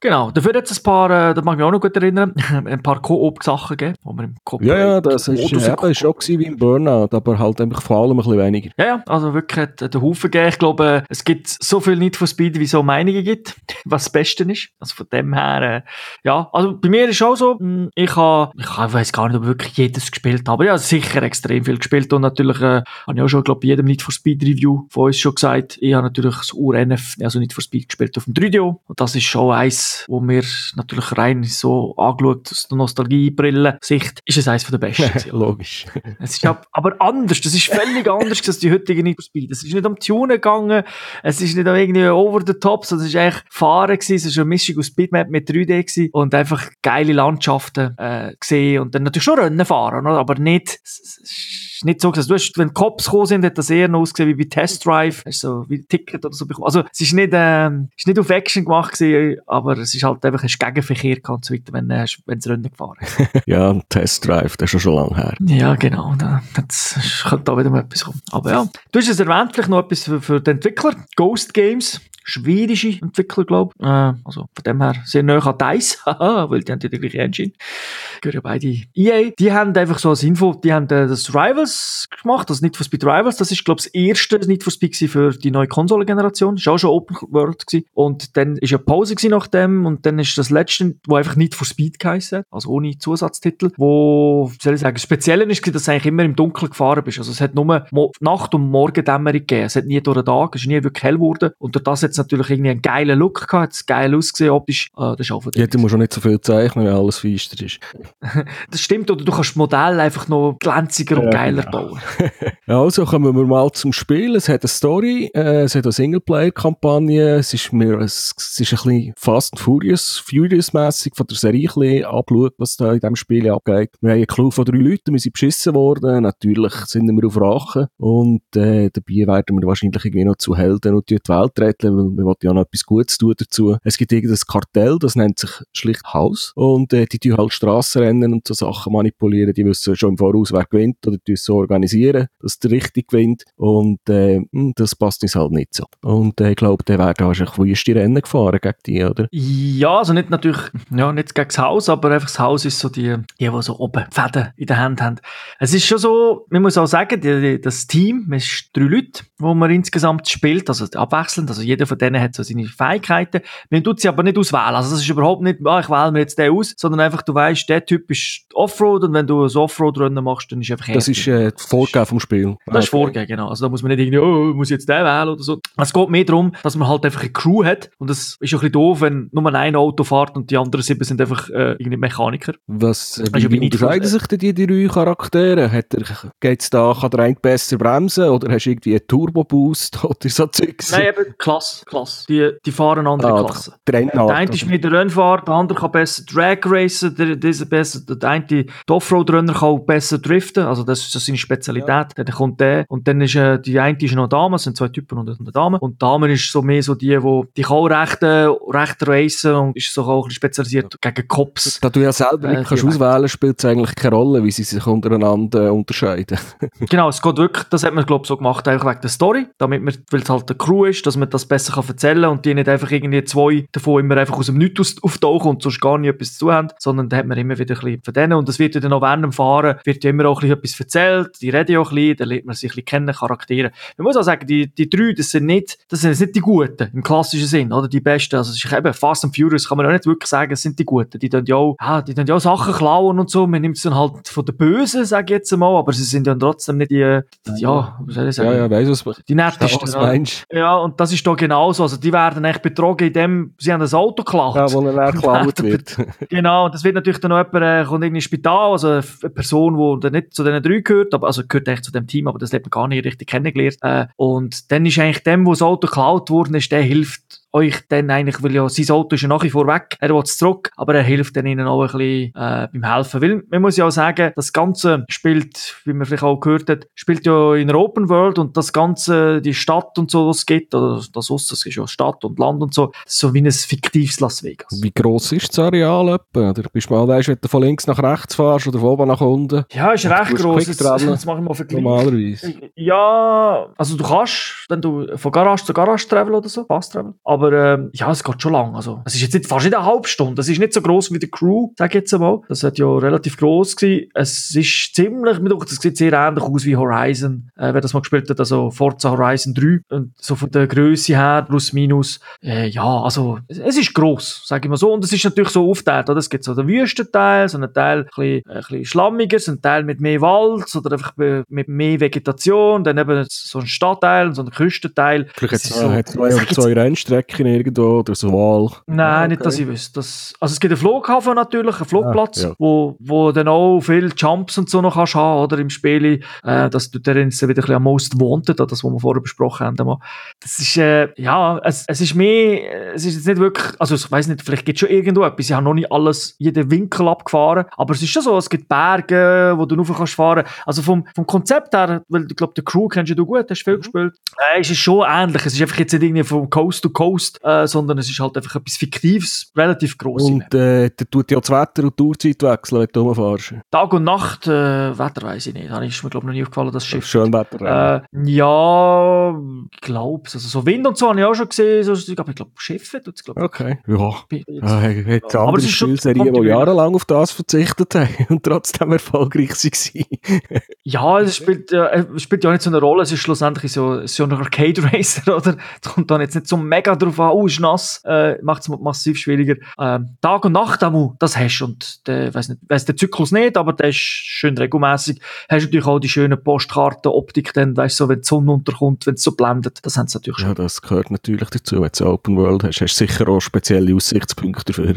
genau. Dafür hat es ein paar, äh, das mag ich mich auch noch gut erinnern, <laughs> ein paar Koop-Sachen gegeben, wo man im Koop Ja, ja, das ist, eben, ist auch wie im Burnout, aber halt einfach vor allem ein bisschen weniger. Ja, ja, also wirklich hat den Haufen gegeben. Ich glaube, es gibt so viel nicht von Speed, wie es so Meinungen gibt, <laughs> was das Beste ist. Also von dem her, äh, ja, also bei mir ist auch so, hm, ich habe, ich weiß gar nicht, ob ich wirklich jedes gespielt habe, aber ja, sicher extrem viel gespielt und natürlich äh, habe ich auch schon, glaube ich, jedem nicht for Speed Review von uns schon gesagt, ich habe natürlich das URNF, also nicht for Speed gespielt auf dem 3DO und das ist schon eins, wo mir natürlich rein so angeschaut, aus der Nostalgiebrille Sicht, ist es eins von der besten. <laughs> Logisch. Es ist aber anders, das ist völlig anders als die heutige Need for Speed. Es ist nicht um Tunen gegangen, es ist nicht um irgendwie over the top, sondern es ist eigentlich fahren gewesen, es ist eine Mischung aus Speedmap mit 3D gewesen und einfach geile Landschaften äh, gesehen und dann natürlich schon Rennen fahren, aber nicht ist nicht so, dass du hast, wenn Cops gekommen sind, hat das eher noch ausgesehen wie bei Test Drive, hast so wie Ticket oder so bekommen. Also, es ist nicht, äh, ist nicht auf Action gemacht gewesen, aber es ist halt einfach ein Gegenverkehr und so weiter, wenn, äh, wenn es Rennen gefahren ist. <laughs> ja, Test Drive, das ist schon lange her. Ja, genau, da, das könnte da wieder mal etwas kommen. Aber ja, du hast es erwähnt, vielleicht noch etwas für, für den Entwickler. Ghost Games schwedische Entwickler, glaube ich. Äh, also von dem her sehr nah an DICE, <laughs> weil die haben ja die gleiche Engine. Gehören beide EA. Die haben einfach so als Info, die haben äh, das Rivals gemacht, das Need for Speed Rivals. Das ist, glaube ich, das erste Need for Speed für die neue Konsolengeneration. War auch schon Open World. Gewesen. Und dann ist eine Pause nach dem und dann ist das letzte, wo einfach Need for Speed geheißen also ohne Zusatztitel, wo, soll ich sagen, speziell ist, dass du eigentlich immer im Dunkeln gefahren bist. Also es hat nur Nacht- und Morgendämmerung gegeben. Es hat nie durch den Tag, es ist nie wirklich hell geworden. Und durch das hat es natürlich irgendwie einen geilen Look gehabt, es geil ausgesehen optisch. Äh, das von Ja, du musst auch nicht so viel zeichnen, wenn alles feister ist. <laughs> das stimmt, oder du kannst das Modell einfach noch glänziger und geiler genau. bauen. <laughs> ja, also kommen wir mal zum Spiel. Es hat eine Story, äh, es hat eine Singleplayer-Kampagne, es ist mir, es, es ist ein bisschen Fast and Furious, Furious-mässig von der Serie ein bisschen abgeschaut, was da in diesem Spiel abgeht. Wir haben einen Clou von drei Leuten, wir sind beschissen worden, natürlich sind wir auf Rache und äh, dabei werden wir wahrscheinlich irgendwie noch zu Helden und die Welt retten, wir wollen ja noch etwas Gutes tun dazu. Es gibt irgendein Kartell, das nennt sich schlicht Haus und äh, die tun halt Strassenrennen und so Sachen manipulieren, die wissen schon im Voraus, wer gewinnt oder die so organisieren, dass der richtig gewinnt und äh, hm, das passt uns halt nicht so. Und äh, ich glaube, der werden wahrscheinlich wüste Rennen gefahren gegen die, oder? Ja, also nicht natürlich, ja, nicht gegen das Haus, aber einfach das Haus ist so die, die, die so oben Fäden in der Hand haben. Es ist schon so, man muss auch sagen, die, die, das Team, es ist drei Leute, wo man insgesamt spielt, also abwechselnd, also jeder von denen hat so seine Fähigkeiten. Man tut sie aber nicht auswählen. Also das ist überhaupt nicht, ah, ich wähle mir jetzt den aus, sondern einfach, du weißt, der Typ ist Offroad und wenn du ein Offroad-Rennen machst, dann ist einfach Das ist äh, Vorgabe vom Spiel. Das ist Vorgabe, genau. Also da muss man nicht irgendwie, oh, muss jetzt den wählen oder so. Es geht mehr darum, dass man halt einfach eine Crew hat und das ist ein bisschen doof, wenn nur ein Auto fährt und die anderen sieben sind einfach äh, irgendwie Mechaniker. Was, äh, wie, wie unterscheiden sich denn die drei Charaktere? Hat er, geht's da, kann der eine besser bremsen oder hast du irgendwie einen Turbo-Boost <laughs> oder so Zeugs? Nein, eben, klasse, klasse. Die, die fahren andere ah, Klassen. Der, der eine ist mit der Rennfahrt, der andere kann besser Drag racen, der, der, besser, der eine, der Offroad-Runner kann besser driften, also das ist seine Spezialität. Ja. Dann kommt der und dann ist äh, die eine ist noch eine Dame, es sind zwei Typen und eine Dame und die Dame ist so mehr so die, wo die kann auch recht, äh, recht racen und ist so auch ein bisschen spezialisiert gegen Cops. Da du ja selber nicht äh, kannst auswählen, spielt es eigentlich keine Rolle, wie sie sich untereinander äh, unterscheiden. <laughs> genau, es geht wirklich, das hat man glaube ich so gemacht, einfach wegen der Story, damit man, weil es halt eine Crew ist, dass man das besser besser kann erzählen kann und die nicht einfach irgendwie zwei davon immer einfach aus dem Nichts auftauchen und sonst gar nicht etwas zu haben, sondern da hat man immer wieder ein bisschen von denen. Und es wird ja dann auch während dem Fahren wird ja immer auch ein bisschen etwas erzählt, die reden ja auch ein bisschen, dann lernt man sich ein bisschen kennen, Charaktere. Man muss auch sagen, die, die drei, das sind nicht, das sind nicht die Guten, im klassischen Sinn, oder? Die Besten, also es ist eben Fast and Furious kann man auch nicht wirklich sagen, es sind die Guten, die dann ja auch, ja, die dann ja auch Sachen klauen und so, man nimmt es dann halt von den Bösen, sage ich jetzt mal, aber sie sind dann trotzdem nicht die, die ja, was soll ich sagen? Ja, ja, weiss was, die nettesten. Ja, was ja, und das ist da genauso, also die werden echt betrogen, indem sie an das Auto klauen. Ja, wo dann geklaut wird. genau, das wird natürlich dann noch jemand, äh, kommt irgendwie ins Spital, also eine Person, die nicht zu diesen drei gehört, aber, also gehört echt zu dem Team, aber das hat man gar nicht richtig kennengelernt. Äh, und dann ist eigentlich dem, wo das Auto geklaut worden ist, der hilft euch dann eigentlich, weil ja sein Auto ist ja nach wie vor weg, er will es zurück, aber er hilft dann ihnen auch ein bisschen äh, beim Helfen. Weil man muss ja auch sagen, das Ganze spielt, wie man vielleicht auch gehört hat, spielt ja in einer Open World und das Ganze, die Stadt und so, was es gibt, oder das Ost, das ist ja Stadt und Land und so, so wie ein fiktives Las Vegas. Wie gross ist das Areal etwa? Oder bist du mal, weißt, wenn du von links nach rechts fährst oder von oben nach unten? Ja, ist recht gross. Jetzt, jetzt mache ich mal Vergleich. Normalerweise. Ja, also du kannst, wenn du von Garage zu Garage travel oder so, Fast travel, aber ähm, ja, es geht schon lang. Also, es ist jetzt nicht, fast nicht eine halbe Stunde. Es ist nicht so groß wie die Crew, sag ich jetzt einmal. Das hat ja relativ groß gewesen. Es ist ziemlich, mir das sieht sehr ähnlich aus wie Horizon, äh, wer das mal gespielt hat, also Forza Horizon 3. Und so von der Größe her, plus minus, äh, ja, also, es, es ist groß, sag ich mal so. Und es ist natürlich so aufgeteilt, oder? Es gibt so den Wüstenteil, so einen Teil ein bisschen, ein bisschen schlammiger, so einen Teil mit mehr Wald oder einfach mit mehr Vegetation, dann eben so ein Stadtteil, so ein Küstenteil. Vielleicht hat es so, zwei, zwei Rennstrecken irgendwo oder so Wahl. Nein, ah, nicht, dass ich wüsste. Das, also es gibt einen Flughafen natürlich, einen Flugplatz, ah, ja. wo, wo dann auch viele Jumps und so noch kannst haben, oder im Spiel, äh, dass du dann wieder ein bisschen am Most Wanted, das, was wir vorher besprochen haben. Das ist, äh, ja, es, es ist mehr, es ist jetzt nicht wirklich, also ich weiß nicht, vielleicht gibt es schon irgendwo etwas, ich habe noch nicht alles, jeden Winkel abgefahren, aber es ist schon so, es gibt Berge, wo du rauf kannst fahren. Also vom, vom Konzept her, weil ich glaube, die Crew kennst du gut, hast viel mhm. gespielt, äh, ist es schon ähnlich. Es ist einfach jetzt nicht irgendwie von Coast to Coast, äh, sondern es ist halt einfach etwas Fiktives, relativ groß. Und äh, der tut ja das Wetter und die Uhrzeit wechseln, wenn du rumfährst. Tag und Nacht, äh, Wetter weiß ich nicht. Da ist mir, glaube ich, noch nie aufgefallen, das Schiff. Schön Wetter. Äh, ja, ich glaube Also so Wind und so habe ich auch schon gesehen. So, ich glaube, glaub, Schiffe tut es, glaube ich. Okay, ja. ja hat ja. andere Spielserien, die jahrelang auf das verzichtet haben <laughs> und trotzdem erfolgreich waren. <laughs> ja, es spielt, äh, spielt ja nicht so eine Rolle. Es ist schlussendlich so, so ein Arcade Racer, <laughs> oder? Es kommt dann jetzt nicht so mega drauf an, oh, ist nass, äh, macht es massiv schwieriger. Ähm, Tag und Nacht, das hast du und der, weiss nicht, weiss der Zyklus nicht, aber der ist schön regelmäßig. Hast du natürlich auch die schöne Postkartenoptik dann, weißt du, so, wenn die Sonne unterkommt, wenn es so blendet, das haben sie natürlich schon. Ja, das gehört natürlich dazu. Wenn du Open World hast, hast du sicher auch spezielle Aussichtspunkte dafür.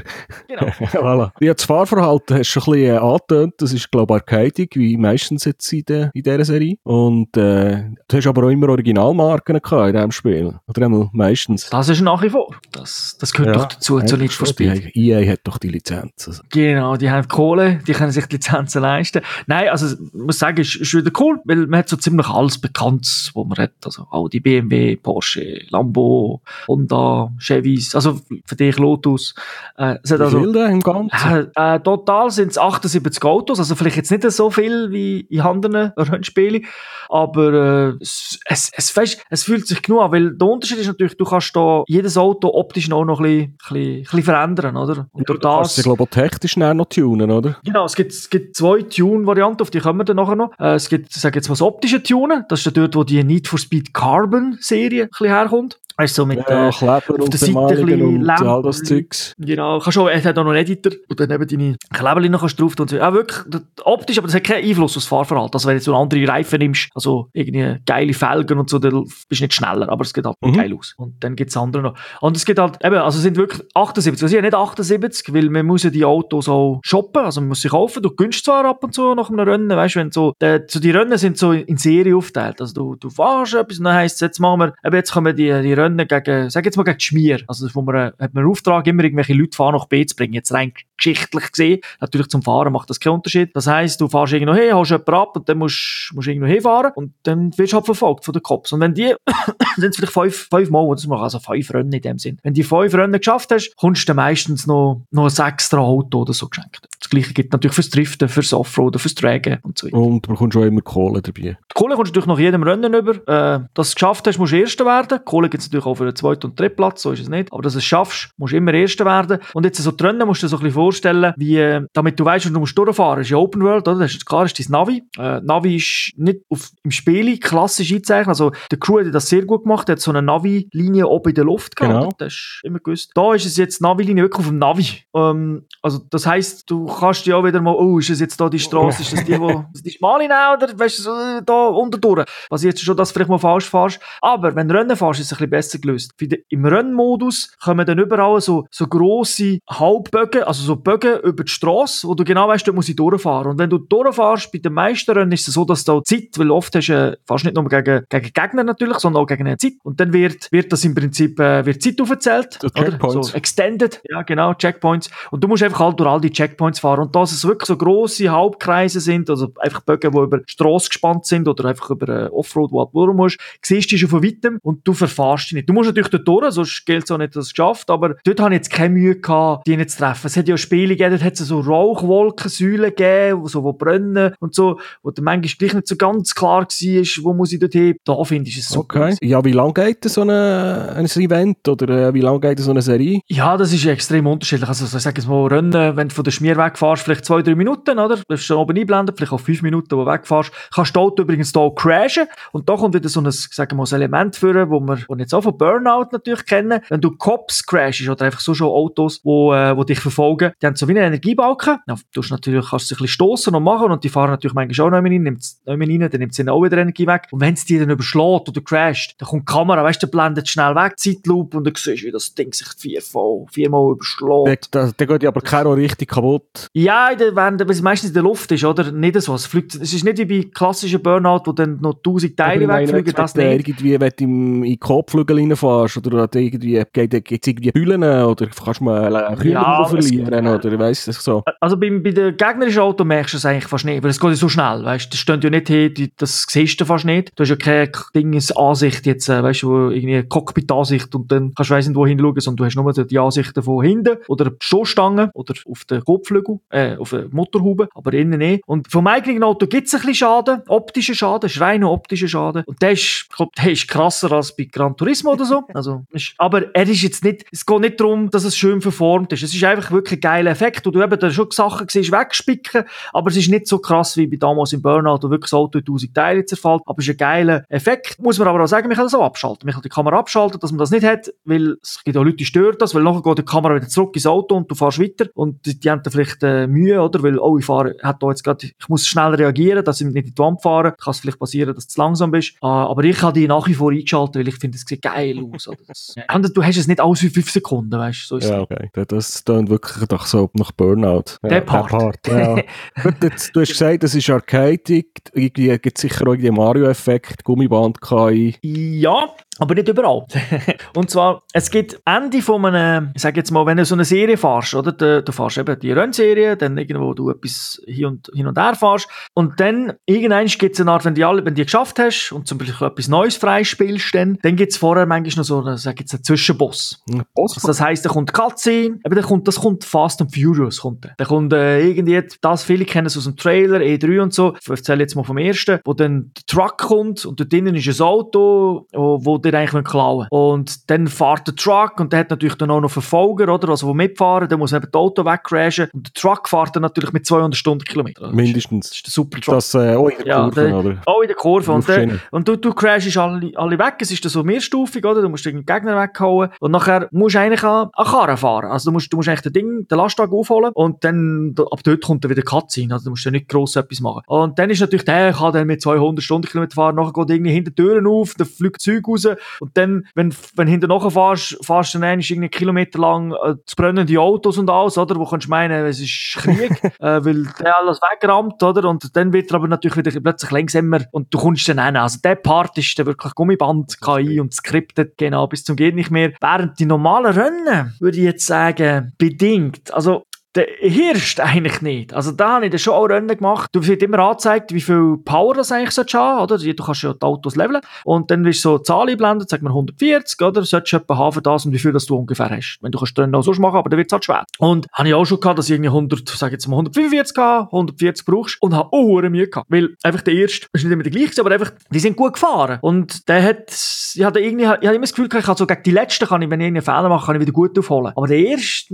Genau. <laughs> voilà. Ja, das Fahrverhalten hast du schon ein bisschen äh, angetönt, das ist, glaube ich, arcadig, wie meistens jetzt in, der, in dieser Serie. Und äh, du hast aber auch immer Originalmarken gehabt in diesem Spiel. Oder einmal meistens. Das ist nach wie vor. Das, das gehört ja, doch dazu, zu Need for Speed. EA hat doch die Lizenz. Also. Genau, die haben Kohle, die können sich die Lizenzen leisten. Nein, also ich muss sagen, ist, ist wieder cool, weil man hat so ziemlich alles bekannt, wo man hat. Also Audi, BMW, Porsche, Lambo, Honda, Chevys, also für dich Lotus. Äh, es hat also, im Ganzen? Äh, äh, total sind es 78 Autos, also vielleicht jetzt nicht so viel wie in anderen Rennspielen, aber äh, es, es, es, es fühlt sich genug an, weil der Unterschied ist natürlich, du kannst da jedes Auto optisch noch, noch ein, bisschen, ein, bisschen, verändern, oder? Und durch das... Kannst du glaube ich technisch noch tunen, oder? Genau, es gibt, es gibt zwei Tune-Varianten, auf die kommen wir dann nachher noch. Äh, es gibt, sag jetzt mal, das optische Tunen, das ist dort, wo die Need for Speed Carbon-Serie ein bisschen herkommt. Weißt du, so mit ja, äh, Kleber auf der Seite ein bisschen und all das Zeugs. Genau, kannst auch, er hat auch noch einen Editor, wo dann eben deine Kleber noch drauf tun. Ja, wirklich, optisch, aber das hat keinen Einfluss aufs Fahrverhalten. Also wenn du so andere Reifen nimmst, also irgendwie geile Felgen und so, dann bist du nicht schneller, aber es geht halt mhm. geil aus. Und dann gibt es andere noch. Und es geht halt, eben, also sind wirklich 78, also ja nicht 78, weil man muss ja die Autos auch shoppen, also man muss sie kaufen, du gönnst zwar ab und zu nach einem Rennen, weißt du, wenn so, die, so die Rennen sind so in Serie aufgeteilt, also du, du fährst etwas und dann heisst es, jetzt machen wir, eben jetzt kommen die, die Rennen Rennen gegen, sag jetzt mal gegen Schmier. Also, wo man, hat man einen Auftrag, immer irgendwelche Leute von A nach B zu bringen. Jetzt rein geschichtlich gesehen. Natürlich zum Fahren macht das keinen Unterschied. Das heisst, du fährst irgendwo hin, hast jemanden ab und dann musst, du irgendwo hinfahren und dann wirst du halt verfolgt von den Cops. Und wenn die, <coughs> sind es vielleicht fünf, fünf Mal, das machen, also fünf Rennen in dem Sinn. Wenn die fünf Rennen geschafft hast, kommst du dann meistens noch, noch ein extra Auto oder so geschenkt. Das gleiche gibt natürlich fürs Driften, fürs Offroaden, fürs Tragen und so weiter. Und du bekommst auch immer Kohle dabei. Die Kohle kommst du natürlich nach jedem Rennen über. Äh, dass du es geschafft hast, musst du Erster werden. Die Kohle gibt es natürlich auch für den zweiten und dritten Platz, so ist es nicht. Aber dass du es schaffst, musst du immer Erster werden. Und jetzt so die Rennen musst du so ein bisschen vorstellen, wie, damit du weißt, wo du musst durchfahren. Das ist ja Open World, oder? Das ist klar, das ist dein Navi. Äh, Navi ist nicht auf, im Spiel klassisch eingezeichnet. Also, der Crew hat das sehr gut gemacht. Er hat so eine Navi-Linie oben in der Luft gehabt. Genau. Das ist immer gewusst. Da ist es jetzt Navi-Linie wirklich auf dem Navi. Ähm, also, das heisst, du kannst ja auch wieder mal, oh, ist es jetzt da die Straße, ist das die, wo, <laughs> ist die schmale oder, weißt du, so, äh, da unten durch. Was jetzt schon, dass du vielleicht mal falsch fährst. Aber, wenn du Rennen fährst, ist es ein bisschen besser gelöst. Im Rennmodus kommen dann überall so, so grosse Halbbögen, also so Bögen über die Straße, wo du genau weißt, dort muss ich durchfahren. Und wenn du durchfährst, bei den meisten Rennen ist es so, dass du Zeit, weil oft hast du äh, fast nicht nur gegen, gegen Gegner natürlich, sondern auch gegen eine Zeit. Und dann wird, wird das im Prinzip, äh, wird Zeit aufgezählt. So oder? Checkpoints. So extended, ja genau, Checkpoints. Und du musst einfach halt durch all die Checkpoints fahren. Und dass es wirklich so grosse Halbkreise sind, also einfach Bögen, die über die Strasse gespannt sind oder einfach über äh, Offroad, wo du durch musst, siehst du schon von weitem und du verfahrst dich nicht. Du musst natürlich dort durch, sonst gilt es auch nicht, dass du es geschafft aber dort habe ich jetzt keine Mühe gehabt, die nicht zu treffen. Es hat ja Spiele gegeben, dort hat es so Rauchwolkensäulen gegeben, so, die brennen und so, wo dann manchmal gleich nicht so ganz klar war, wo muss ich dort hin. Da finde ich es super. Okay. Ja, wie lange geht so eine, ein Event oder äh, wie lange geht so eine Serie? Ja, das ist extrem unterschiedlich. Also, ich sage jetzt mal, Rennen, wenn du von der Schmier wegfährst, vielleicht zwei, drei Minuten, oder? Du schon oben einblenden, vielleicht auch fünf Minuten, wo du wegfährst. Kannst du Auto übrigens da crashen. Und da kommt wieder so ein, sagen wir mal, ein Element führen, wo wir, wo jetzt auch von Burnout natürlich kennen. Wenn du Cops crashst oder einfach so schon Autos, wo, äh, wo dich verfolgen, die haben so wie einen Energiebalken. Ja, du hast natürlich, kannst du ein bisschen stossen und machen und die fahren natürlich manchmal auch noch rein, nimmt noch rein, dann nimmt sie auch wieder Energie weg. Und wenn es die dann überschlägt oder crasht, dann kommt die Kamera, weißt du, der blendet schnell weg, Zeitlupe und dann siehst du, wie das Ding sich viermal, viermal überschlägt. Da, da geht ja aber keiner richtig kaputt. Ja, der, weil es meistens in der Luft ist, oder? Nicht so. Es, fliegt, es ist nicht wie bei klassischen Burnout, wo dann noch tausend Teile Aber ich meine, wegfliegen, das wenn nicht. Irgendwie, wenn du in den Kopfflügel reinfährst oder irgendwie, gibt es irgendwie Bühlen oder kannst du mal Kühler Ja, es- verlieren oder weißt du, so. Also bei, bei den gegnerischen Auto merkst du es eigentlich fast nicht, weil es geht ja so schnell, weißt du, das steht ja nicht hin, das siehst du fast nicht. Du hast ja keine Dinges-Ansicht jetzt, äh, weißt du, irgendwie Cockpit-Ansicht und dann kannst du weiss nicht wohin schauen, sondern du hast nur die- Ansichten von hinten oder die Stoßstange oder auf den Kopfflügel, äh, auf der Motorhaube, aber innen nicht. Und vom eigenen Auto gibt es ein bisschen Schaden, optischen Schaden, reiner optischer Schaden. Und der ist, ich glaub, der ist krasser als bei Gran Turismo oder so. Also, aber er ist jetzt nicht, es geht nicht darum, dass es schön verformt ist. Es ist einfach wirklich geiler Effekt, wo du eben da schon Sachen siehst, wegspicken, aber es ist nicht so krass wie bei damals im Burnout, wo wirklich das Auto in tausend Teile zerfällt. Aber es ist ein geiler Effekt. Muss man aber auch sagen, man kann das auch abschalten. Man kann die Kamera abschalten, dass man das nicht hat, weil es gibt auch Leute, die stört das, weil nachher geht die Kamera wieder zurück ins Auto und du fährst weiter und die, die haben dann vielleicht äh, Mühe, oder? Weil, oh, ich fahre, hat da jetzt gerade, ich muss schnell reagieren, dass ich nicht in die Wand fahre. Kann es vielleicht passieren, dass du zu langsam bist. Ah, aber ich habe die nach wie vor eingeschaltet, weil ich finde, es sieht geil aus. Oder? Das, <laughs> ja. Du hast es nicht alles für fünf Sekunden, weißt du? So Ja, okay. Das- Das klingt wirklich doch so nach Burnout. Ja, Der Part. ja. <laughs> Gut, jetzt, du hast gesagt, das ist arcadic. Irgendwie gibt es sicher auch irgendwie Mario-Effekt, Gummiband KI. Ja, aber nicht überall. <laughs> und zwar, es gibt Ende von einem, ich sag jetzt mal, wenn du so eine Serie fährst, oder? Du, du fährst eben die Rennserie, dann irgendwo du etwas hin und, hin und her fährst. Und dann, irgendwann gibt es eine Art, wenn du alle, wenn du die geschafft hast und zum Beispiel etwas Neues freispielst, dann, dann gibt es vorher manchmal noch so, einen, sag jetzt, einen Zwischenboss. Also das heisst, da kommt Cutscene, eben, da kommt, das kommt Fast and Furious, kommt da. Da kommt äh, irgendwie, das viele kennen es aus dem Trailer, E3 und so, ich erzähle jetzt mal vom ersten, wo dann der Truck kommt und dort drinnen ist ein Auto, wo, wo dir eigentlich klauen. Und dann fährt der Truck und der hat natürlich dann auch noch Verfolger, oder, also die mitfahren, dann muss eben das Auto wegcrashen und der Truck fährt dann natürlich mit 200 Stundenkilometer. Mindestens. Das ist der Super-Truck. Das äh, auch in der Ja, Kurve, der- oder? Auch in der Kurve. Und, der, und du, du crashst alle, alle weg. Es ist dann so mehrstufig, oder? Du musst den Gegner weghauen. Und nachher musst du eigentlich an, an Karren fahren. Also du musst, du musst eigentlich den Ding, den Lastwagen aufholen. Und dann, da- ab dort kommt dann wieder Cutscene. Also du musst dann nicht gross etwas machen. Und dann ist natürlich der, kann dann mit 200 Stundenkilometer fahren. Nachher geht irgendwie hinter Türen auf, dann fliegt Zeug raus. Und dann, wenn, wenn du hinter nachher fährst, fährst du dann irgendwie Kilometer lang äh, zu brennende Autos und alles, oder? Wo kannst du meinen, es ist Krieg, <laughs> äh, weil der alles wegrammt, oder? Und dann wird er aber natürlich wieder plötzlich langsamer und du kommst dann hin. Also der Part ist dann wirklich Gummiband, KI und scripted, genau, bis zum geht nicht mehr. Während die normalen Rennen, würde ich jetzt sagen, bedingt. Also, der Hirsch eigentlich nicht. Also da habe ich dann schon auch Rennen gemacht. Du wird immer angezeigt, wie viel Power das eigentlich sollst haben, oder? Du kannst ja die Autos leveln. Und dann wirst du so Zahlen einblenden, sagt man 140, oder? Solltest du etwa haben für das und wie viel das du ungefähr hast. Wenn du kannst dann auch sonst machen, aber dann wird es halt schwer. Und habe ich auch schon gehabt, dass ich irgendwie 100, sag jetzt mal 145 gehabt, 140 brauchst und habe auch Mühe gehabt. Weil einfach der erste ist nicht immer der gleiche, aber einfach, die sind gut gefahren. Und der hat, ich hatte irgendwie, ich hatte immer das Gefühl, ich kann so gegen die letzten kann ich, wenn ich einen Fehler mache, kann ich wieder gut aufholen. Aber der erste,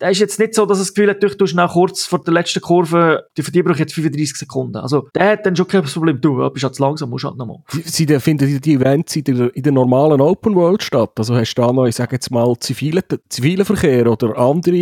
der ist jetzt nicht so, dass es das Gefühl hat, du tust nach kurz vor der letzten Kurve, die für die brauche ich jetzt 35 Sekunden. Also, der hat dann schon kein Problem. Du, bist halt zu langsam, musst halt nochmal. Sie, finden die Events in der, in der normalen Open World statt? Also hast du da noch, ich sage jetzt mal, zivilen, zivilen Verkehr oder andere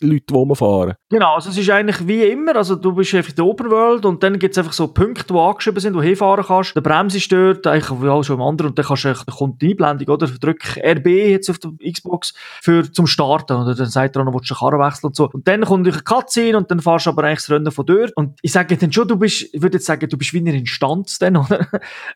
Leute, die rumfahren? Genau, also es ist eigentlich wie immer, also du bist einfach in der Open World und dann gibt es einfach so Punkte, die angeschrieben sind, wo du hinfahren kannst. Der Bremse ist dort, eigentlich auch schon im anderen und dann kannst du, dann kommt die Einblendung, oder? Drück RB jetzt auf der Xbox für, zum Starten oder dann sagt er auch noch, willst du Karren wechseln und so. Und dann kommt eine Cutscene und dann fahrst du aber eigentlich das Rennen von dort und ich sage dann schon, du bist, ich würde jetzt sagen, du bist wie eine Instanz dann, <laughs> oder?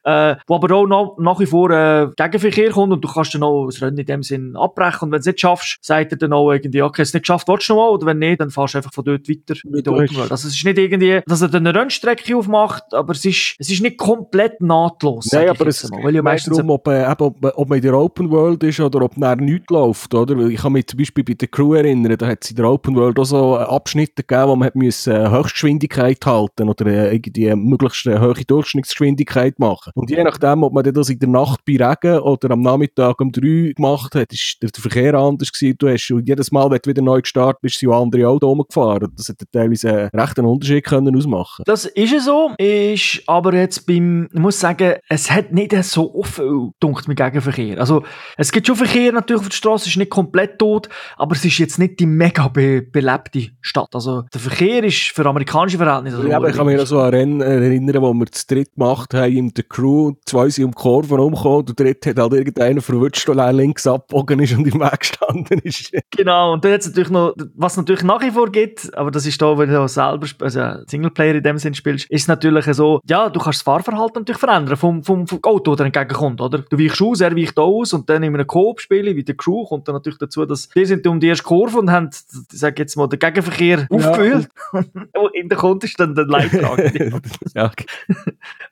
äh, wo aber auch noch, nach wie vor äh, Gegenverkehr kommt und du kannst dann auch das Rennen in dem Sinn abbrechen und wenn du es nicht schaffst, sagt er dann auch irgendwie, okay, es nicht geschafft, willst du noch mal? Oder wenn nicht, dann fahrst du einfach von dort weiter mit der Open World. Also es ist nicht irgendwie, dass er dann eine Rennstrecke aufmacht, aber es ist, es ist nicht komplett nahtlos. Nein, aber es mal, weil ja meistens darum, ob, äh, ob, ob, man in der Open World ist oder ob nach nichts läuft, oder? Ich kann mich zum Beispiel bei der Crew erinnern, da hat es in der Open World auch so Abschnitte gegeben, wo man hat müssen äh, Höchstgeschwindigkeit halten oder äh, irgendwie möglichst eine hohe Durchschnittsgeschwindigkeit machen. Und je nachdem, ob man das in der Nacht bei Regen oder am Nachmittag um drei gemacht hat, ist der Verkehr anders gewesen. Du hast, und jedes Mal, wenn du wieder neu gestartet bist, sind andere Autos rumgefahren. Das hat teilweise einen rechten Unterschied können ausmachen. Das ist ja so, ist aber jetzt beim, ich muss sagen, es hat nicht so viel dunkt mit Gegenverkehr. Also, es gibt schon Verkehr natürlich auf der Straße, ist nicht komplett tot, aber es ist jetzt nicht die mega be belebte Stadt. Also, der Verkehr ist für amerikanische Verhältnisse. Ja, aber ich kann mich an so ein Rennen erinnern, wo wir das dritt gemacht haben in der Crew, zwei sind um die Kurve umgekommen, der dritte hat halt irgendeiner verwutscht, der links abgebogen ist und im Weg gestanden ist. <laughs> Genau, und dann hat es natürlich noch, was natürlich nach wie vor gibt, aber das ist da, wenn du selber, also Singleplayer in dem Sinn spielst, ist natürlich so, ja, du kannst das Fahrverhalten natürlich verändern vom, vom, vom Auto, das entgegenkommt, oder? Du weichst aus, er weicht aus und dann in einem Coop spielen, wie der Crew, kommt dann natürlich dazu, dass die sind um die erste Kurve und haben, sag jetzt mal, den Gegenverkehr ja. aufgewühlt. in der Kunde ist dann der Leittrag. <laughs> ja.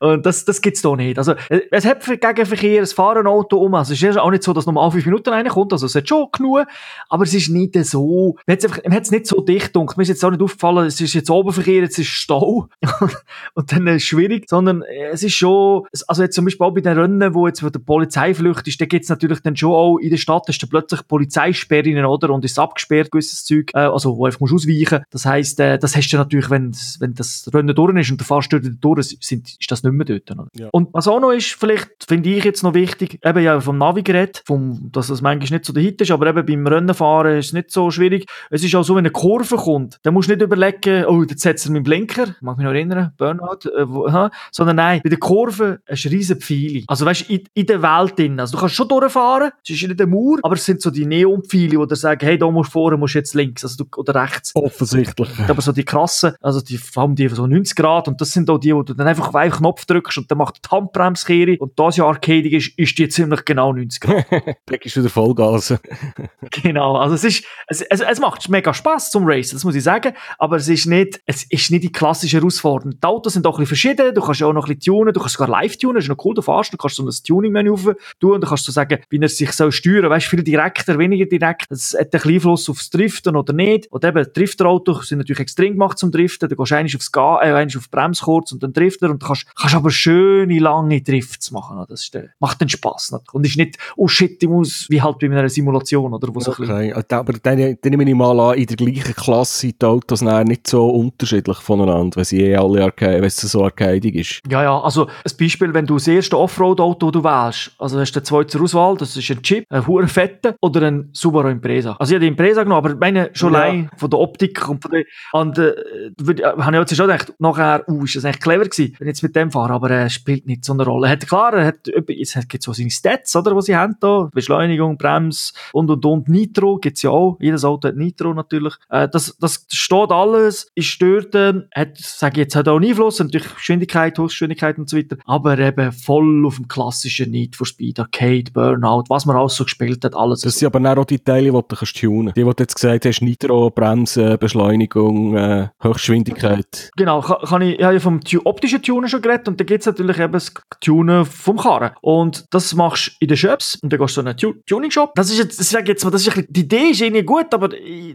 Und das, das gibt's da nicht. Also, es hat für Gegenverkehr, es fahren ein Auto um, also es ist auch nicht so, dass alle fünf Minuten reinkommt, also es hat schon genug, aber es ist nicht so, man hat es nicht so dicht gedacht. Mir ist jetzt auch nicht aufgefallen, es ist jetzt Oberverkehr, jetzt ist Stau <laughs> und dann ist es schwierig, sondern es ist schon, also jetzt zum Beispiel auch bei den Rennen, wo jetzt wo der Polizeiflucht ist, da gibt's natürlich dann schon auch in der Stadt, ist da plötzlich Polizeisperren, oder, und ist abgesperrt, gewisses Zeug, äh, also wo einfach musst ausweichen. Das heisst, äh, das hast du natürlich, wenn, wenn das Rennen durch ist und der Fahrstuhl durch sind, ist das nicht mehr dort. Oder? Ja. Und was auch noch ist, vielleicht finde ich jetzt noch wichtig, eben ja vom Navigerät, vom, dass das manchmal nicht so der Hit ist, aber eben beim Rennenfahren ist es nicht so schwierig. Es ist auch so, wenn eine Kurve kommt, dann musst du nicht überlegen, oh, jetzt setzt er meinen Blinker, mag mich noch erinnern, Burnout, äh, wo, sondern nein, bei der Kurve ist riesen Pfeile. Also weißt du, in, in, der Welt drin. Also du kannst schon durchfahren, es ist nicht der Mauer, aber es sind so die Neonpfeile, die dir sagen, hey, da musst du vorne, musst jetzt links, also du, oder rechts. Offensichtlich. Aber so die krassen, also die haben die so 90 Grad und das sind auch die, wo du dann einfach auf einen Knopf drückst und dann macht die Handbremskehre und das ja arcadig ist, ist die ziemlich genau 90 Grad. <laughs> da gibst du wieder Vollgas. <laughs> genau, also es ist, es, es, es macht mega Spaß zum Racen, das muss ich sagen, aber es ist nicht, es ist nicht die klassische Herausforderung. Die Autos sind auch ein bisschen verschieden, du kannst ja auch noch ein bisschen tunen, du kannst sogar live tunen, das ist noch cool, du fährst, du kannst so ein Tuning-Menü tun und du kannst so sagen, wie er sich soll steuern, weißt, viel direkter, weniger direkt, es hat einen Einfluss aufs Driften oder nicht, und eben, Drifterautos sind natürlich extrem gemacht zum Driften, du gehst eigentlich aufs Ga äh, eigentlich auf Brems kurz und dann Drifter und du kannst, kannst aber schöne, lange Drifts machen, das ist, der, macht den Spass, und ist nicht, oh shit, ich muss, wie halt bei einer Simulation, oder, wo so okay. aber dann, dann nehme ich mal an, in der gleichen Klasse sind die Autos nicht so unterschiedlich voneinander, weil sie eh alle Arcade, wenn es so arcadic ist. Ja, ja, also, ein Beispiel, wenn du das erste Offroad-Auto du wählst, also hast du zwei zur Auswahl, das ist ein Chip, ein hoher Fette oder ein Subaru Impreza. Also ich habe die Impreza genommen, aber meine schon ja. allein von der Optik und von der, und, äh, würde, äh, habe ich jetzt schon gedacht, nachher, uh, ist das echt clever gewesen, wenn ich jetzt mit dem fahre, aber er äh, spielt nicht so eine Rolle. Er hat, klar, er hat, jetzt gibt so seine Stats, oder, was sie haben da, Beschleunigung, Brems und, und, und, Nitro gibt's ja auch, jedes Auto hat Nitro natürlich, äh, das, das steht alles, ist dort, äh, hat, sage ich jetzt, hat auch einen Einfluss, natürlich Geschwindigkeit, Höchstgeschwindigkeit und so weiter, aber eben voll auf dem klassischen Need for Speed, Arcade, Burnout, was man alles so gespielt hat, alles. Das sind aber auch die Teile, die du kannst tunen. Die, die du jetzt gesagt hast, hast Nitro, Bremsen, Beschleunigung, äh, Höchstgeschwindigkeit. Genau, kann, kann ich, ich habe ja vom optischen Tunen schon geredet und da gibt es natürlich eben das Tunen vom Karren. Und das machst du in den Shops und dann gehst du so einen tu Tuning-Shop. Das ist jetzt, ich sage jetzt mal, das ist bisschen, die Idee ist irgendwie gut, aber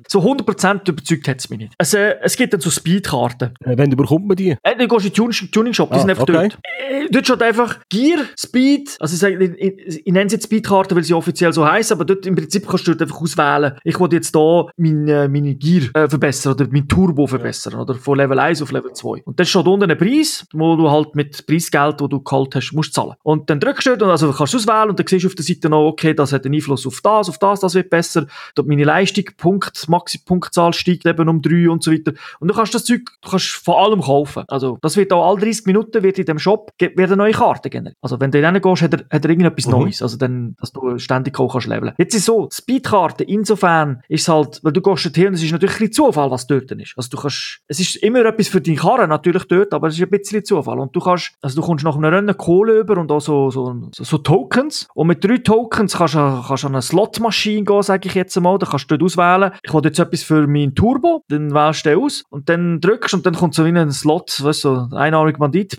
so 100% überzeugt hat es mich nicht. Also, es gibt dann so Speedkarten. Äh, wenn bekommt man die? Äh, dann gehst du in den Tuning-Shop, die ah, sind einfach okay. dort. Äh, dort steht einfach Gear, Speed, also ich, sage, ich, ich, nenne es jetzt Speedkarte, weil sie offiziell so heißt, aber dort im Prinzip kannst du dort einfach auswählen, ich will jetzt da meine, meine Gear äh, verbessern oder mein Turbo verbessern oder von Level 1 auf Level 2. Und dann steht unten ein Preis, wo du halt mit Preisgeld, wo du geholt hast, musst zahlen. Und dann drückst du und also kannst du auswählen und dann siehst du auf der Seite noch, okay, das hat einen Einfluss auf das, auf das, das wird besser, dort meine Leistung, Punkt, Maxi Punktzahl steigt eben um 3 und so weiter. Und du kannst das Zeug, du kannst vor allem kaufen. Also das wird auch alle 30 Minuten wird in dem Shop werden neue Karten generiert. Also wenn du in gehst, hat er, hat er irgendetwas mhm. Neues. Also dann, dass du ständig auch kannst leveln. Jetzt ist so, Speedkarte, insofern ist es halt, weil du gehst dorthin und es ist natürlich ein bisschen Zufall, was dort ist. Also du kannst, es ist immer etwas für deine Karre natürlich dort, aber es ist ein bisschen Zufall. Und du kannst, also du kommst nach einem Rennen Kohle über und auch so, so, so, so Tokens. Und mit drei Tokens kannst du, kannst du an eine Slotmaschine gehen, sage ich jetzt einmal. Da kannst du dort auswählen, ich will jetzt etwas für mein Turbo, dann wählst du den aus und dann drückst und dann kommt so wie ein Slot, weißt du, einarmig Bandit,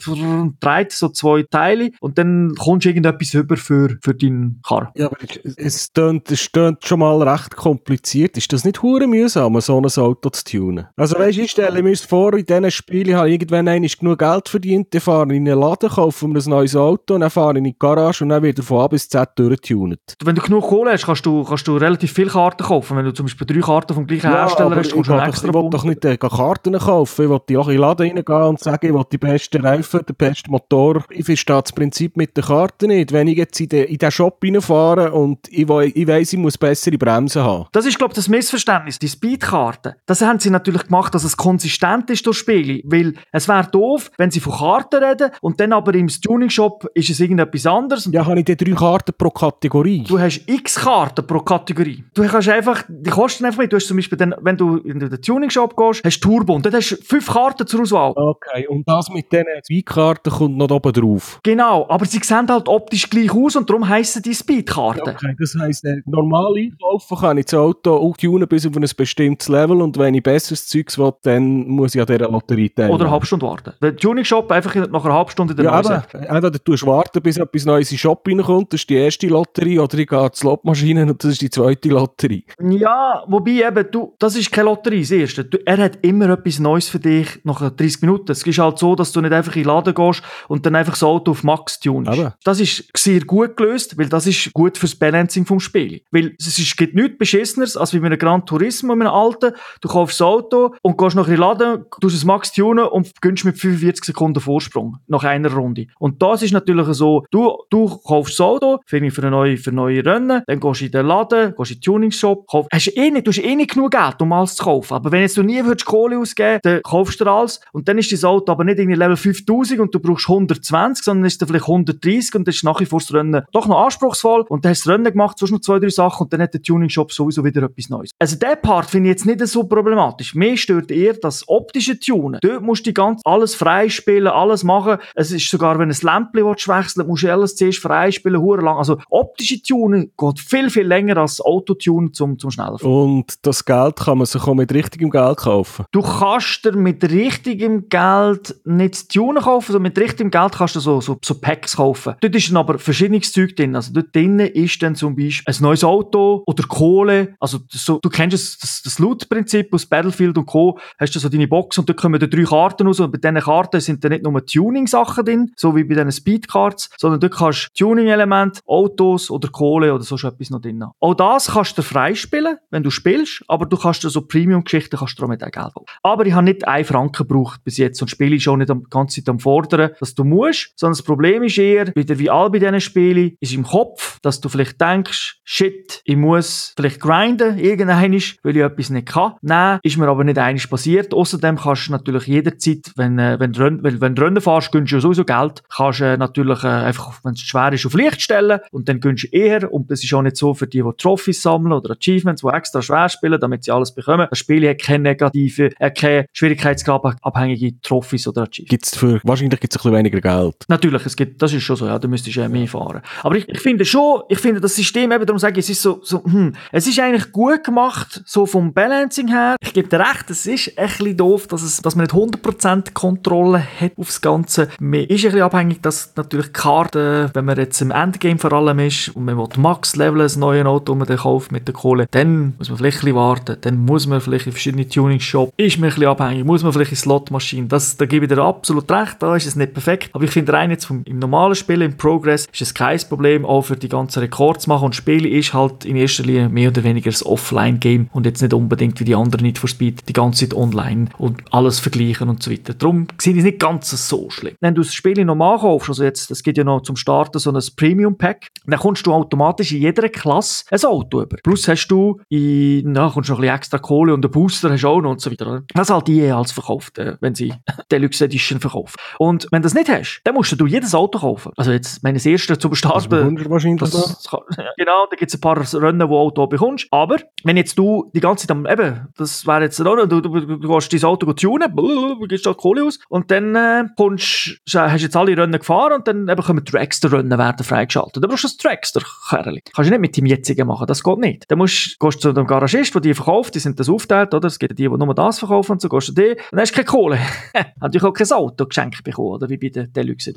dreht so zwei Teile und dann kommst du irgendetwas über für, für deinen Karren. Ja, aber es es schon mal recht kompliziert. Ist das nicht hure mühsam, so ein Auto zu tunen? Also weißt du, ich stelle mir vor, in diesen Spielen habe ich irgendwann einmal genug Geld verdient, dann fahre ich in einen Laden, kaufe mir ein neues Auto, dann fahre ich in die Garage und dann wieder von A bis Z durchtunen. Wenn du genug Kohle hast, kannst du, kannst du relativ viele Karten kaufen. Wenn du zum Beispiel drei Karten vom gleichen ja, Hersteller hast, kommst du einen extra Ich will doch nicht äh, Karten kaufen, ich will die auch in den Laden reingehen und sagen, ich will die besten Reifen, den besten Motor. Ich verstehe das Prinzip mit der Karte nicht. Wenn ich jetzt in den, in den Shop reinfahre und ich, ich weiss, ich muss bessere Bremsen haben. Das ist, glaube ich, das Missverständnis. Die Speedkarten, das haben sie natürlich gemacht, dass es konsistent ist durch Spiele. Weil es wäre doof, wenn sie von Karten reden und dann aber im Tuning-Shop ist es irgendetwas anderes. Ja, habe ich die drei Karten pro Kategorie? Du hast x Karten pro Kategorie. Du kannst einfach, die kosten einfach nicht. Du hast zum Beispiel, dann, wenn du in den Tuning-Shop gehst, hast du Turbo und dann hast du fünf Karten zur Auswahl. Okay, und das mit diesen zwei Karten kommt noch oben drauf. Genau, aber sie sehen halt optisch gleich aus und darum heissen die Speedkarten. Okay, das heisst, äh, normal einkaufen kann ich das Auto auch tunen bis auf ein bestimmtes Level und wenn ich besseres Zeugs will, dann muss ich an dieser Lotterie teilnehmen. Oder eine halbe Stunde warten. Der Tuning-Shop einfach nach einer halben Stunde den ja, aber, entweder du warten, bis etwas Neues in den Shop reinkommt, das ist die erste Lotterie, oder ich gehe zur Slotmaschine und das ist die zweite Lotterie. Ja, wobei eben, du, das ist keine Lotterie, das erste. Du, er hat immer etwas Neues für dich nach 30 Minuten. Es ist halt so, dass du nicht einfach in den Laden gehst und dann einfach das Auto auf Max tunst. Aber. Das ist sehr gut gelöst, weil das ist gut fürs Balancing vom Spiel. Weil es ist, gibt nichts Beschisseneres, als wie mit einem Gran Turismo, mit einem alten. Du kaufst das Auto und gehst nach in den Laden, tust es Max tunen und gönnst mit 45 Sekunden Vorsprung nach einer Runde. Und das ist natürlich so, du, du kaufst das Auto, für eine neue, für neue Rennen, dann gehst du in den Laden, gehst in den Tuning-Shop, kaufst, hast eh nicht, du hast eh nicht genug Geld, um alles zu kaufen. Aber wenn jetzt du nie würdest Kohle ausgeben dann kaufst du alles und dann ist das Auto aber nicht irgendwie Level 5000 und du brauchst 120, sondern ist dann vielleicht 130 und das ist nach wie vor das Rennen doch noch anspruchsvoll und dann hast du das Rennen gemacht, sonst noch zwei, drei Sachen und dann hat der Tuning-Shop sowieso wieder etwas Neues. Also der Part finde ich jetzt nicht so problematisch. Mir stört eher das optische Tunen. Dort musst du ganz alles freispielen, alles machen. Es ist sogar, wenn ein Lämpchen wechseln musst du alles zuerst freispielen, hure lang. Also optische Tunen geht viel, viel länger als Autotune zum, zum schneller Und das Geld kann man sich auch mit richtigem Geld kaufen? Du kannst dir mit richtigem Geld nicht Tunen kaufen, also mit richtigem Geld kannst du so, so, so Packs kaufen. Dort ist dann aber verschiedenes Zeug drin. Also dort drinnen ist dann zum Beispiel ein neues Auto oder Kohle. Also so, du kennst das, das, das Loot-Prinzip aus Battlefield und Co. Hast du so deine Box und dort kommen dann drei Karten raus und bei diesen Karten sind dann nicht nur Tuning-Sachen drin, so wie bei diesen Speedcards, sondern dort kannst du Tuning-Elemente, Autos oder Kohle oder so etwas noch drin Auch das kannst du freispielen, wenn du spielst, aber du kannst so Premium-Geschichten kannst du auch mit Geld kaufen. Aber ich habe nicht einen Franken gebraucht bis jetzt und spiele schon nicht die ganze Zeit am Fordern, dass du musst, sondern das Problem ist eher, wieder wie all bei diesen Spielen, ist im Kopf, dass du vielleicht denkst, shit, ich muss vielleicht grinden, irgendein weil ich etwas nicht kann. Nein, ist mir aber nicht einiges passiert. Außerdem kannst du natürlich jederzeit, wenn, äh, wenn, du, wenn, wenn du Rennen fährst, gönnst du sowieso Geld, kannst du äh, natürlich äh, einfach, wenn es schwer ist, auf Licht stellen und dann gönnst du eher, und das ist auch nicht so für die, die Trophys sammeln oder Achievements, die extra schwer spielen, damit sie alles bekommen. Das Spiel hat keine negative, äh, keine Schwierigkeitsgrad abhängige Trophys oder Achievements. Gibt's für, wahrscheinlich gibt es ein bisschen weniger Geld. Natürlich, es gibt, das ist schon so, ja, da müsstest du ja mehr fahren. Aber ich, ich finde schon, ich finde das System eben, darum sage ich, es ist so, so hm, es ist eigentlich gut gemacht, gemacht, so vom Balancing her. Ich gebe dir recht, es ist ein bisschen doof, dass, es, dass man nicht 100% Kontrolle hat aufs Ganze. Man ist ein bisschen abhängig, dass natürlich die Karte, wenn man jetzt im Endgame vor allem ist und man will Max leveln, ein neues Auto, das man kauft mit der Kohle, dann muss man vielleicht ein bisschen warten, dann muss man vielleicht in verschiedene Tuning-Shops, ist man ein bisschen abhängig, muss man vielleicht in Slot-Maschinen, das, da gebe ich dir absolut recht, da ist es nicht perfekt, aber ich finde rein jetzt vom, im normalen Spiel, im Progress, ist es kein Problem, auch für die ganzen Rekords machen. Und Spiele ist halt in erster Linie mehr oder weniger ein Offline-Game und jetzt nicht unbedingt wie die anderen Need for Speed die ganze Zeit online und alles vergleichen und so weiter. Darum ich es nicht ganz so schlimm. Wenn du das Spiel normal kaufst, also jetzt, es geht ja noch zum Starten so ein Premium-Pack, dann kommst du automatisch in jeder Klasse ein Auto über. Plus hast du in, na, kommst noch ein bisschen extra Kohle und einen Booster hast du auch noch und so weiter. Das halt die als verkauft, äh, wenn sie <laughs> Deluxe Edition verkaufen. Und wenn du das nicht hast, dann musst du jedes Auto kaufen. Also jetzt, meine erste zum Starten. Das wahrscheinlich das, kann, <laughs> genau, da gibt es ein paar Rennen, wo Auto bekommst. Aber wenn jetzt du die ganze Zeit am, eben, das wäre jetzt, oder, du, du, du gehst dein Auto tunen, du gibst da Kohle aus und dann äh, kommst, hast jetzt alle Rennen gefahren und dann eben können Dragster-Rennen werden freigeschaltet. Da brauchst du ein Dragster-Kerli. Kannst du nicht mit dem jetzigen machen, das geht nicht. Dann musst, gehst du zu dem Garagist, der die verkauft, die sind das aufteilt, oder? Es gibt die, die nur das verkaufen und so gehst du die, dann hast du keine Kohle. <laughs> natürlich auch kein Auto geschenkt bekommen, oder? Wie bei der Deluxe.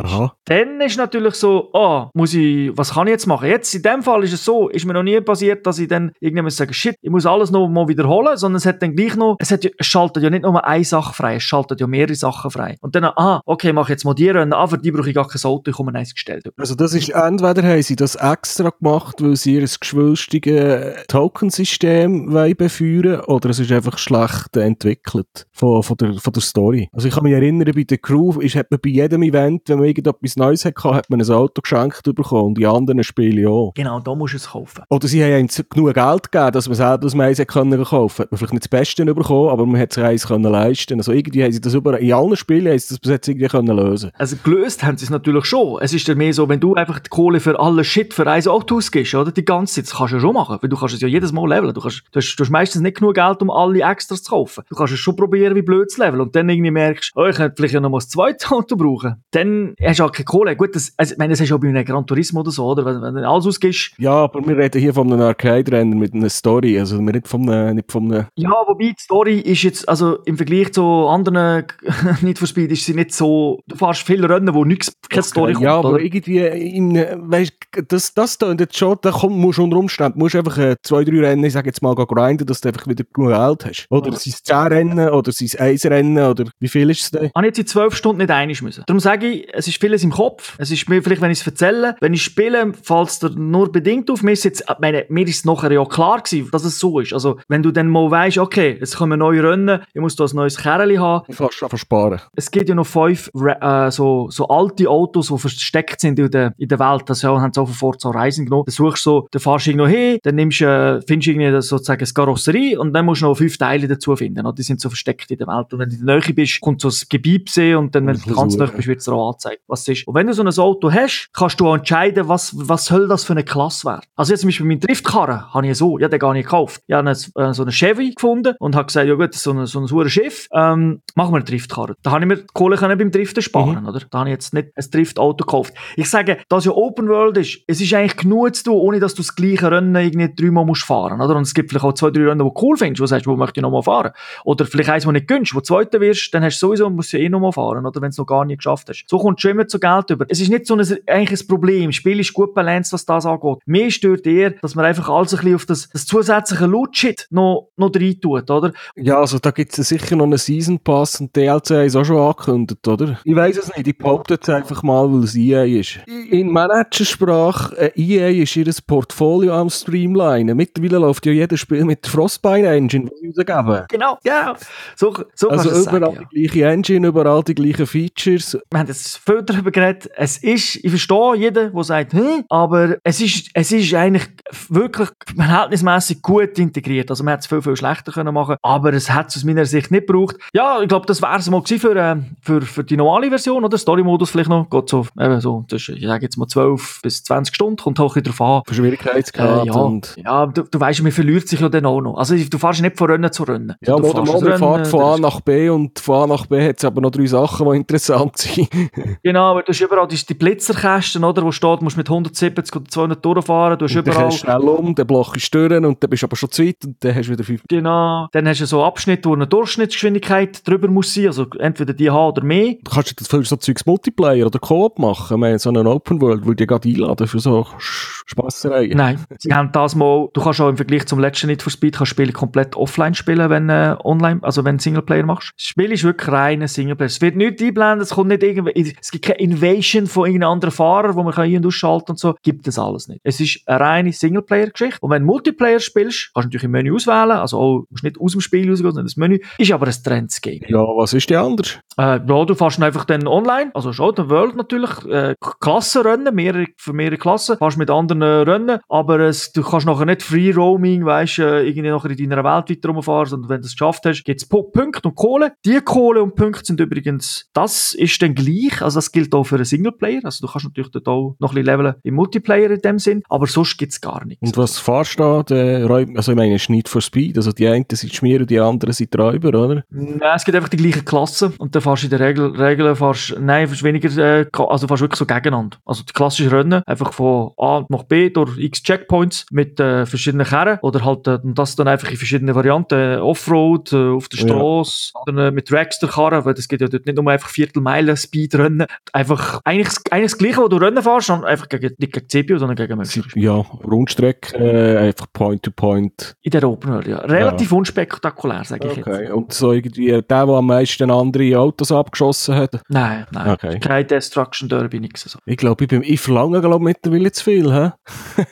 Dann ist natürlich so, ah, oh, muss ich, was kann ich jetzt machen? Jetzt, in dem Fall ist es so, ist mir noch nie passiert, dass ich dann irgendwann sagen, shit, ich muss alles noch mal wiederholen, sondern es hat dann gleich noch, es, hat, es schaltet ja nicht nur eine Sache frei, es schaltet ja mehrere Sachen frei. Und dann, ah, okay, mach jetzt mal die Rennen, ah, für die brauche ich gar kein Auto, ich komme eins gestellt. Also das ist, entweder haben sie das extra gemacht, weil sie ihr geschwülstiges Tokensystem befeuern oder es ist einfach schlecht entwickelt von, von, der, von der Story. Also ich kann mich erinnern, bei der Crew ist, hat man bei jedem Event, wenn man irgendetwas Neues hatte, hat man ein Auto geschenkt bekommen und die anderen Spiele auch. Genau, da musst du es kaufen. Oder sie haben genug Geld gegeben, dass man selber das Mais können kaufen Hat man vielleicht nicht das Beste bekommen, aber man hat es eins können leisten. Also irgendwie haben sie das über, in allen Spielen haben sie das bis jetzt irgendwie können lösen. Also gelöst haben sie es natürlich schon. Es ist ja mehr so, wenn du einfach die Kohle für alle Shit für ein Auto ausgibst, oder? Die ganze Zeit, das kannst du ja schon machen, weil du kannst es ja jedes Mal leveln. Du, kannst, du, hast, du hast meistens nicht genug Geld, um alle Extras zu kaufen. Du kannst es schon probieren, wie blöd zu leveln und dann irgendwie merkst, oh, ich könnte vielleicht ja noch mal das zweite <laughs> Auto brauchen. Dann hast du halt keine Kohle. Gut, das, also, ich meine, das hast du auch bei einem Gran Turismo oder so, oder? Wenn, wenn du alles ausgibst. Ja, aber wir reden hier von einem Arcade-Rennen mit einer Story, also wir nicht von einem, nicht von einem... Ja, wobei die Story ist jetzt, also im Vergleich zu anderen <laughs> Need for Speed ist sie nicht so, du fährst viele Rennen, wo nichts, keine okay, Story kommt. Ja, aber oder? irgendwie, in, weißt, das, das da jetzt schon, da kommt, musst du unter Umständen, musst einfach äh, zwei, drei Rennen, ich sag jetzt mal, grinden, dass du einfach wieder genug Geld hast. Oder ja. es zehn Rennen, oder es eins Rennen, oder wie viel ist es denn? Ich jetzt in zwölf Stunden nicht einig müssen. Darum sage ich, es ist vieles im Kopf, es ist mir vielleicht, wenn ich es erzähle, wenn ich spiele, fällt es dir nur bedingt auf, mir ist jetzt, meine, mir ist nachher ja klar gewesen, dass es so ist. Also, wenn du dann mal weißt, okay, es kommen neue Rennen, ich muss da ein neues Kerli haben. Fast versparen. Es gibt ja noch fünf äh, so, so alte Autos, die versteckt sind in der, in der Welt. Das ja, haben sie auch von Forza Horizon genommen. Dann suchst du so, dann fahrst du irgendwo hin, dann nimmst, äh, findest du irgendwie sozusagen eine Karosserie und dann musst du noch fünf Teile dazu finden. Die sind so versteckt in der Welt. Und wenn du in der Nähe bist, kommt so ein Gebiet sehen und dann, wenn du ganz nah bist, wird es dir auch angezeigt, was es ist. Und wenn du so ein Auto hast, kannst du auch entscheiden, was, was soll das für eine Klasse werden. Also jetzt zum Beispiel mein Driftkarren habe ich so, ja, den gar nicht gekauft. Ich habe eine, so eine Chevy gefunden und habe gesagt, ja gut, so ein, so ein Schiff, ähm, machen wir einen Driftkarren. Da habe ich mir die Kohle können beim Driften sparen, mhm. oder? Da habe ich jetzt nicht ein Driftauto gekauft. Ich sage, dass ja Open World ist, es ist eigentlich genug zu tun, ohne dass du das gleiche Rennen irgendwie dreimal musst fahren, oder? Und es gibt vielleicht auch zwei, drei Rennen, die du cool findest, wo du sagst, wo möchte ich nochmal fahren? Oder vielleicht eins, wo nicht gönnst, wo du Zweiter wirst, dann hast du sowieso, musst du eh nochmal fahren, oder? Wenn du es noch gar nicht geschafft hast. So kommst du schon immer zu Geld über. Es ist nicht so ein, eigentlich ein Problem. Das Spiel ist gut balanciert, was das angeht. Mir stört eher, dass man einfach alles ein bisschen auf das, das zusätzliche Loot-Shit noch, noch rein tut, oder? Ja, also da gibt es sicher noch einen Season Pass und DLC ist auch schon angekündigt, oder? Ich weiß es nicht, ich behaupte es einfach mal, weil es EA ist. In Managersprache, äh, EA ist ihr Portfolio am Streamline. Mittlerweile läuft ja jedes Spiel mit Frostbite Engine, die sie rausgeben. Genau, ja. So, so also überall sagen, die gleiche Engine, überall die gleichen Features. Wir haben jetzt viel darüber geredet. Es ist, ich verstehe jeden, der sagt, hm, aber es ist, es ist eigentlich wirklich verhältnismäßig gut integriert. Also man hätte es viel, viel schlechter können machen aber es hat es aus meiner Sicht nicht gebraucht. Ja, ich glaube, das wäre es mal für, äh, für, für die normale Version oder Story-Modus vielleicht noch. Geht so, eben so zwischen, ich sage jetzt mal 12 bis 20 Stunden, kommt auch drauf an. Für Schwierigkeitsgrad äh, ja, und... Ja, du, du weißt, man verliert sich ja dann auch noch. Also du fährst nicht von Rennen zu Rennen. Ja, du oder man fährt von A nach B und von A nach B hat es aber noch drei Sachen, die interessant sind. <laughs> genau, aber du hast überall die, die Blitzerkästen, oder, wo steht, du musst mit 170 oder 200 durchfahren, du hast und überall... schnell um, dann blockst du und dann bist du aber schon zu Zeit und dann hast du wieder fünf. Genau. Dann hast du so Abschnitte, wo eine Durchschnittsgeschwindigkeit drüber muss sein, also entweder die haben oder mehr. Du kannst das für so Zeugs Multiplayer oder Koop machen. Wir haben so einen Open World, wo die gerade einladen für so Spassereien. Nein, sie haben das mal, du kannst auch im Vergleich zum letzten Need for Speed kannst Spiele komplett offline spielen, wenn äh, online, also wenn du Singleplayer machst. Das Spiel ist wirklich rein Singleplayer. Es wird nicht einblenden, es kommt nicht irgendwie, es gibt keine Invasion von irgendeinem anderen Fahrer, wo man kann ein- und ausschalten und so. Gibt es alles nicht. Es ist eine reine Singleplayer-Geschichte. Und wenn du Multiplayer spielst, kannst du natürlich im Menü auswählen, also auch, musst nicht aus dem Spiel rausgehen, sondern das Menü. Ist aber ein Trends-Game. Ja, was ist die anders? Äh, ja, du fährst einfach dann online, also schon Open World natürlich, äh, Klassenrennen, mehrere, für mehrere Klassen, fährst mit anderen äh, Rennen, aber es, du kannst nachher nicht Free Roaming, weißt, äh, irgendwie nachher in deiner Welt weiter rumfahren, sondern wenn du es geschafft hast, gibt's Pu- Punkte und Kohle. Die Kohle und Punkte sind übrigens, das ist dann gleich, also das gilt auch für einen Singleplayer, also du kannst natürlich dort auch noch ein bisschen leveln im Multiplayer in dem Sinn, aber sonst gibt's gar nichts. Und was fahrst du da? Der Also ich meine, es ist nicht for Speed. Also die einen sind Schmier und die anderen sind Räuber, oder? Nein, es gibt einfach die gleichen Klassen und dann fährst du in der Regel, Regel fährst, nein, fährst weniger, äh, also fährst wirklich so gegeneinander. Also die klassische Rennen, einfach von A nach B durch x Checkpoints mit äh, verschiedenen Kerren oder halt äh, und das dann einfach in verschiedenen Varianten, äh, Offroad, äh, auf der Ja. Straße, dann äh, mit Dragster-Karren, weil das geht ja dort nicht nur einfach Viertelmeilen-Speed-Rennen, einfach eigentlich, eigentlich das Gleiche, wo du Rennen fährst, sondern einfach gegen, nicht gegen die CPU, sondern gegen Menschen. Ja, Rundstrecke, äh, einfach Point-to-Point. In der World, ja. Relativ unspektakulär, sage ich jetzt. Okay. Und so irgendwie der, der am meisten andere Autos abgeschossen hat. Nein, nein. Okay. Kein Destruction Derby, nix so. Ich glaube, ich, bin- ich verlange glaub, mittlerweile zu viel. Hä? <laughs>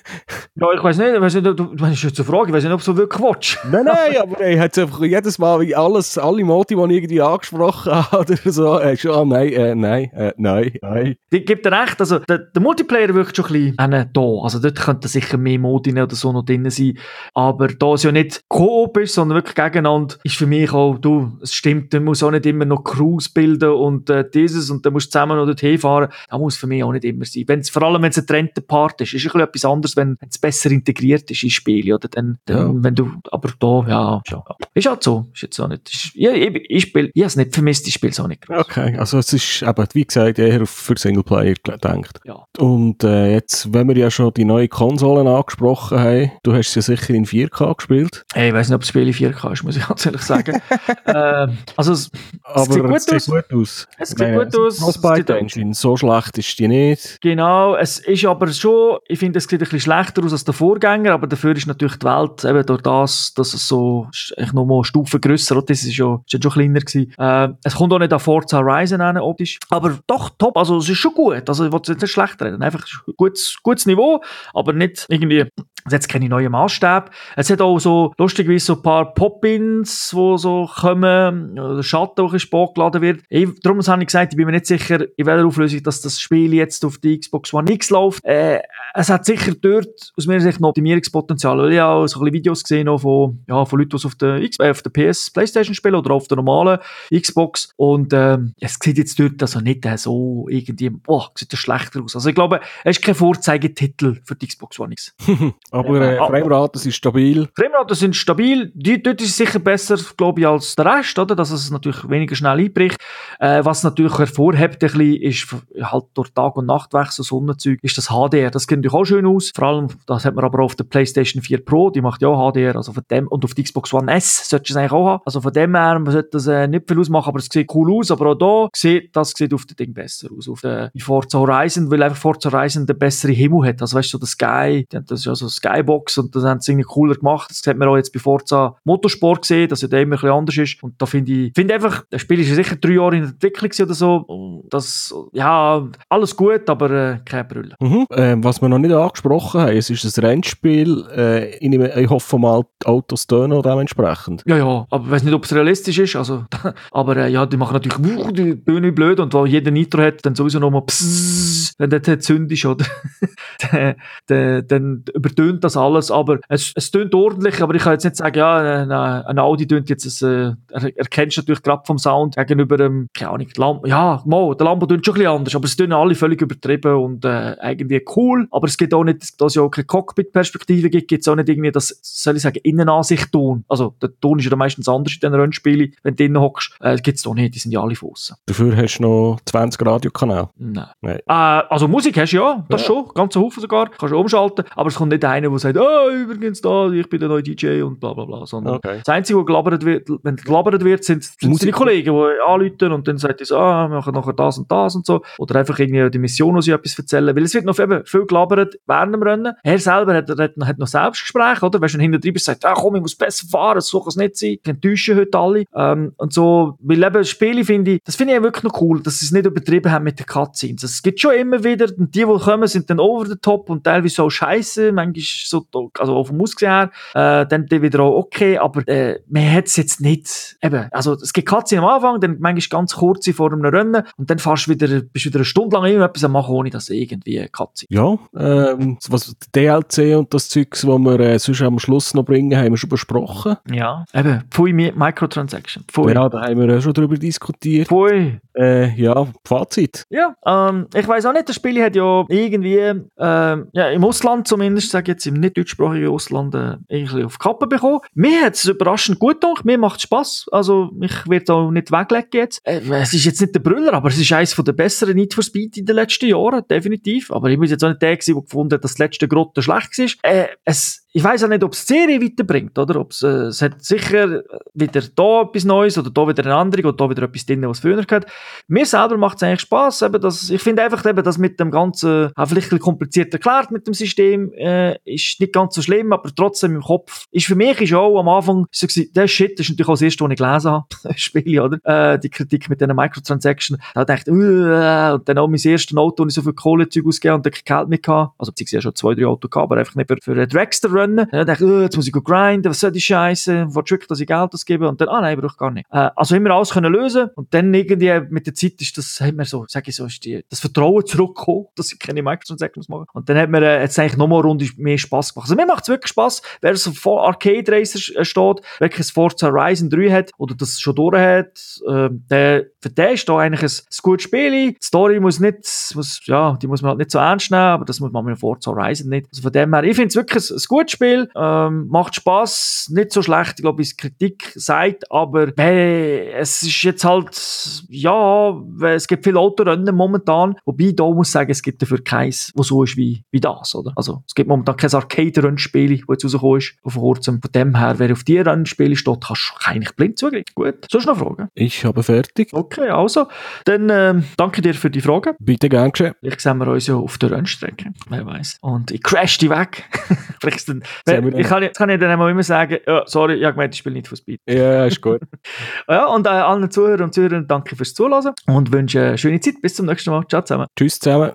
Ja, ich weiß nicht, ich weiss nicht, du, ist jetzt eine Frage, ich weiß nicht, ob du so wirklich willst. Nein, nein, <laughs> aber ey, hat's einfach jedes Mal wie alles, alle Modi, die ich irgendwie angesprochen <laughs> habe oder so, äh, schon, ah, nein, äh, nein, äh, nein, nein. Ich gebe dir recht, also der, der Multiplayer wirkt schon ein bisschen da. Also dort könnten sicher mehr Modi oder so noch drin sein. Aber da es ja nicht Koop ist, sondern wirklich gegeneinander, ist für mich auch, du, es stimmt, du musst auch nicht immer noch Crews bilden und äh, dieses und dann musst du zusammen noch dorthin fahren. Das muss für mich auch nicht immer sein. Wenn's, vor allem, wenn es ein getrennter Part ist, ist ein bisschen etwas anderes, wenn es besser integriert ist ins Spiel. Oder dann, dann Ja. wenn du, aber da, ja, schon. Ist halt so. Ist jetzt auch nicht, ist, ja, ich, ich, spiel, ich habe es nicht vermisst, ich spiele es auch nicht. groß. Okay, also es ist eben, wie gesagt, eher für Singleplayer gedacht. Ja. Und äh, jetzt, wenn wir ja schon die neuen Konsolen angesprochen haben, du hast sie ja sicher in 4K gespielt, Hey, ich weiß nicht, ob das Spiel in 4K ist, muss ich ganz ehrlich sagen. <laughs> ähm, also, es, aber sieht gut es sieht aus. gut aus. Es sieht Nein, gut aus. Frostbite Es Engine, so schlecht ist die nicht. genau, es ist aber schon, ich finde, es sieht ein bisschen schlechter aus als der Vorgänger, aber dafür ist natürlich die Welt, eben durch das, dass es so, echt nochmal eine Stufe grösser, das ist ja, ist ja schon kleiner gewesen. Äh, es kommt auch nicht an Forza Horizon an, optisch, aber doch top, also es ist schon gut, also ich will es jetzt nicht schlecht reden, einfach ein gutes, gutes Niveau, aber nicht irgendwie, es hat jetzt keine neuen Maßstäbe. Es hat auch so, lustigerweise, so ein paar Pop-Ins, die so kommen, oder Schatten, der ein bisschen geladen wird. Ich, darum habe ich gesagt, ich bin mir nicht sicher, in welcher Auflösung dass das Spiel jetzt auf die Xbox One X läuft. Äh, es hat sicher dort, aus meiner Sicht, noch Optimierungspotenzial. Weil ich habe auch so ein bisschen Videos gesehen noch von, ja, von Leuten, die es auf der, X äh, auf der PS Playstation spielen oder auf der normalen Xbox. Und ähm, es sieht jetzt dort also nicht äh, so irgendwie, boah, sieht das schlechter aus. Also ich glaube, es ist kein Vorzeigetitel für die Xbox One X. <laughs> Aber äh, Ja, Framerate sind stabil. Frameraten sind stabil. Die, dort ist es sicher besser, glaube ich, als der Rest, oder? Dass es natürlich weniger schnell einbricht. Äh, was natürlich hervorhebt, ein bisschen, ist halt durch Tag- und Nachtwechsel, Sonnenzeug, ist das HDR. Das sieht natürlich auch schön aus. Vor allem, das hat man aber auch auf der PlayStation 4 Pro, die macht ja auch HDR, also von dem, und auf der Xbox One S sollte es eigentlich auch haben. Also von dem her, man sollte das äh, nicht viel ausmachen, aber es sieht cool aus. Aber auch da sieht, das sieht auf dem Ding besser aus. Auf der, Forza Horizon, weil einfach Forza Horizon den besseren Himmel hat. Also weißt du, so der Sky, das ist ja so Skybox und das haben sie irgendwie cooler gemacht. Das hat man auch jetzt bei Forza Motorsport gesehen, dass ja der immer ein bisschen anders ist. Und da finde ich, finde einfach, das Spiel ist ja sicher drei Jahre in Entwicklung oder so. Das, ja, alles gut, aber äh, kein Brüllen. Mhm. Ähm, was wir noch nicht angesprochen haben, es ist ein Rennspiel. Äh, ich, nehme- ich hoffe mal, die Autos tönen dementsprechend. Ja, ja, aber ich weiß nicht, ob es realistisch ist. Also, <laughs> aber äh, ja, die machen natürlich wuh, die Bühne blöd und weil jeder Nitro hat, dann sowieso nochmal pssst, wenn der Zünd ist, oder? <laughs> dann, dann, dann übertönt das alles. Aber es, es tönt ordentlich, aber ich kann jetzt nicht sagen, ja, ein, ein Audi tönt jetzt, ein, äh, er, erkennst du natürlich gerade vom Sound gegenüber dem, keine Ahnung, Lambo. Ja, mal, der Lambo tönt schon ein bisschen anders, aber es tönen alle völlig übertrieben und äh, irgendwie cool. Aber es gibt auch nicht, dass es ja auch keine Cockpit-Perspektive gibt, gibt es auch nicht irgendwie das, soll ich sagen, Innenansicht-Ton. Also, der Ton ist ja meistens anders in den Rennspielen, wenn du drinnen hockst. Äh, gibt es doch nicht, die sind ja alle von aussen. Dafür hast du noch 20 Radiokanäle. Nein. Nein. Äh, also Musik hast du ja, das Ja. schon, ganze Haufen sogar, kannst du umschalten, aber es kommt nicht einer, der sagt, ah, übrigens da, ich bin der neue DJ und bla bla bla. Sondern okay. Das Einzige, wo gelabert wird, wenn gelabert wird, sind, sind die Kollegen, die anrufen und dann sagt so, ah, wir machen nachher das und das und so. Oder einfach irgendwie die Mission, wo sie etwas erzählen. Weil es wird noch eben viel gelabert während dem Rennen. Er selber hat, hat, hat noch Selbstgespräche, oder? Wenn du hinter drin bist, sagt, ah komm, ich muss besser fahren, so kann es nicht sein. Ich enttäusche heute alle. Ähm, und so, weil eben Spiele finde ich, das finde ich wirklich noch cool, dass sie es nicht übertrieben haben mit den Cutscenes. Es gibt schon immer wieder, und die, die kommen, sind dann over the top und teilweise so scheiße, manchmal so, also auf dem Ausgesehen her, äh, dann wieder auch okay, aber äh, man hat es jetzt nicht, eben, also es gibt Cutscenes am Anfang, dann manchmal ganz kurz vor einem Rennen und dann fährst du wieder, bist wieder eine Stunde lang irgendetwas am machen, ohne dass irgendwie Cutscene. Ja, ähm, was DLC und das Zeugs, was wir äh, sonst am Schluss noch bringen, haben wir schon besprochen. Ja, eben, Pfui Microtransaction. Pfui. Ja, da haben wir auch schon drüber diskutiert. Pfui. Äh, ja, Fazit. Ja, ähm, ich weiß auch nicht, das Spiel hat ja irgendwie, ähm, ja, im Ausland zumindest, sage jetzt im nicht deutschsprachigen Ausland, äh, irgendwie auf Kappe bekommen. Mir hat es überraschend gut gedacht, mir macht Spaß. Also, ich werde auch nicht weglegen jetzt. Äh, es ist jetzt nicht der Brüller, aber es ist eines der besseren Need for Speed in den letzten Jahren, definitiv. Aber ich muss jetzt auch nicht der gewesen, der gefunden hat, dass das letzte Grotte schlecht war. Äh, es, ich weiß auch nicht, ob es die Serie weiterbringt, oder? Ob's, äh, es hat sicher wieder da etwas Neues oder da wieder eine andere oder da wieder etwas drin, was früher gehört. Mir selber macht es eigentlich Spass, eben, dass, ich finde einfach eben, dass mit dem Ganzen, auch vielleicht ein kompliziert erklärt mit dem System, äh, ist nicht ganz so schlimm, aber trotzdem im Kopf, ist für mich ist auch am Anfang so gewesen, der Shit, das ist natürlich auch das erste, was ich gelesen habe, <laughs> Spiele, oder? Äh, die Kritik mit diesen Microtransactions, da dachte ich, uh, und dann auch mein erstes Auto, wo ich so viel Kohlezeug ausgegeben und dann kein Geld mehr gehabt, also beziehungsweise schon zwei, drei Autos gehabt, aber einfach nicht für, für einen Dragster Rennen. Dann dachte ich, oh, jetzt muss ich grinden, was soll die Scheiße? Willst du wirklich, dass ich Geld ausgebe? Und dann, ah nein, brauche ich gar nicht. Äh, also immer alles können lösen. Und dann irgendwie mit der Zeit ist das, hat mir so, sag ich so, ist die, das Vertrauen zurückgekommen, <laughs> dass ich keine Microtransactions machen Und dann hat mir äh, jetzt eigentlich nochmal eine Runde mehr Spaß gemacht. Also mir macht es wirklich Spaß, wer so vor Arcade Racer äh, steht, ein Forza Horizon 3 hat oder das schon durch hat, äh, der, für den ist da eigentlich ein, ein gutes Spiel. Die Story muss nicht, muss, ja, die muss man halt nicht so ernst nehmen, aber das muss man mit Forza Horizon nicht. Also von dem her, ich finde es wirklich ein, ein gutes Spiel, ähm, macht Spaß, nicht so schlecht, glaube ich, Kritik sagt, aber äh, es ist jetzt halt, ja, es gibt viele Autorennen momentan, wobei da muss ich sagen, es gibt dafür keins, was so ist wie, wie das, oder? Also es gibt momentan kein Arcade-Rennspiel, das jetzt rausgekommen ist, vor kurzem. Von dem her, wer auf die Rennspiele steht, kannst du eigentlich blind zugreifen. Gut, sonst noch Fragen? Ich habe fertig. Okay, also, dann ähm, danke dir für die Fragen. Bitte gern geschehen. Vielleicht sehen wir uns ja auf der Rennstrecke, wer weiß. Und ich crash die weg. <laughs> Vielleicht dann, ich kann, kann ich dann immer sagen, ja, sorry, ich habe gemeint, ich spiele nicht für Speed. Ja, ist gut. <laughs> ja, und äh, allen Zuhörern und Zuhörern danke fürs Zuhören und wünsche eine schöne Zeit. Bis zum nächsten Mal. Ciao zusammen. Tschüss zusammen.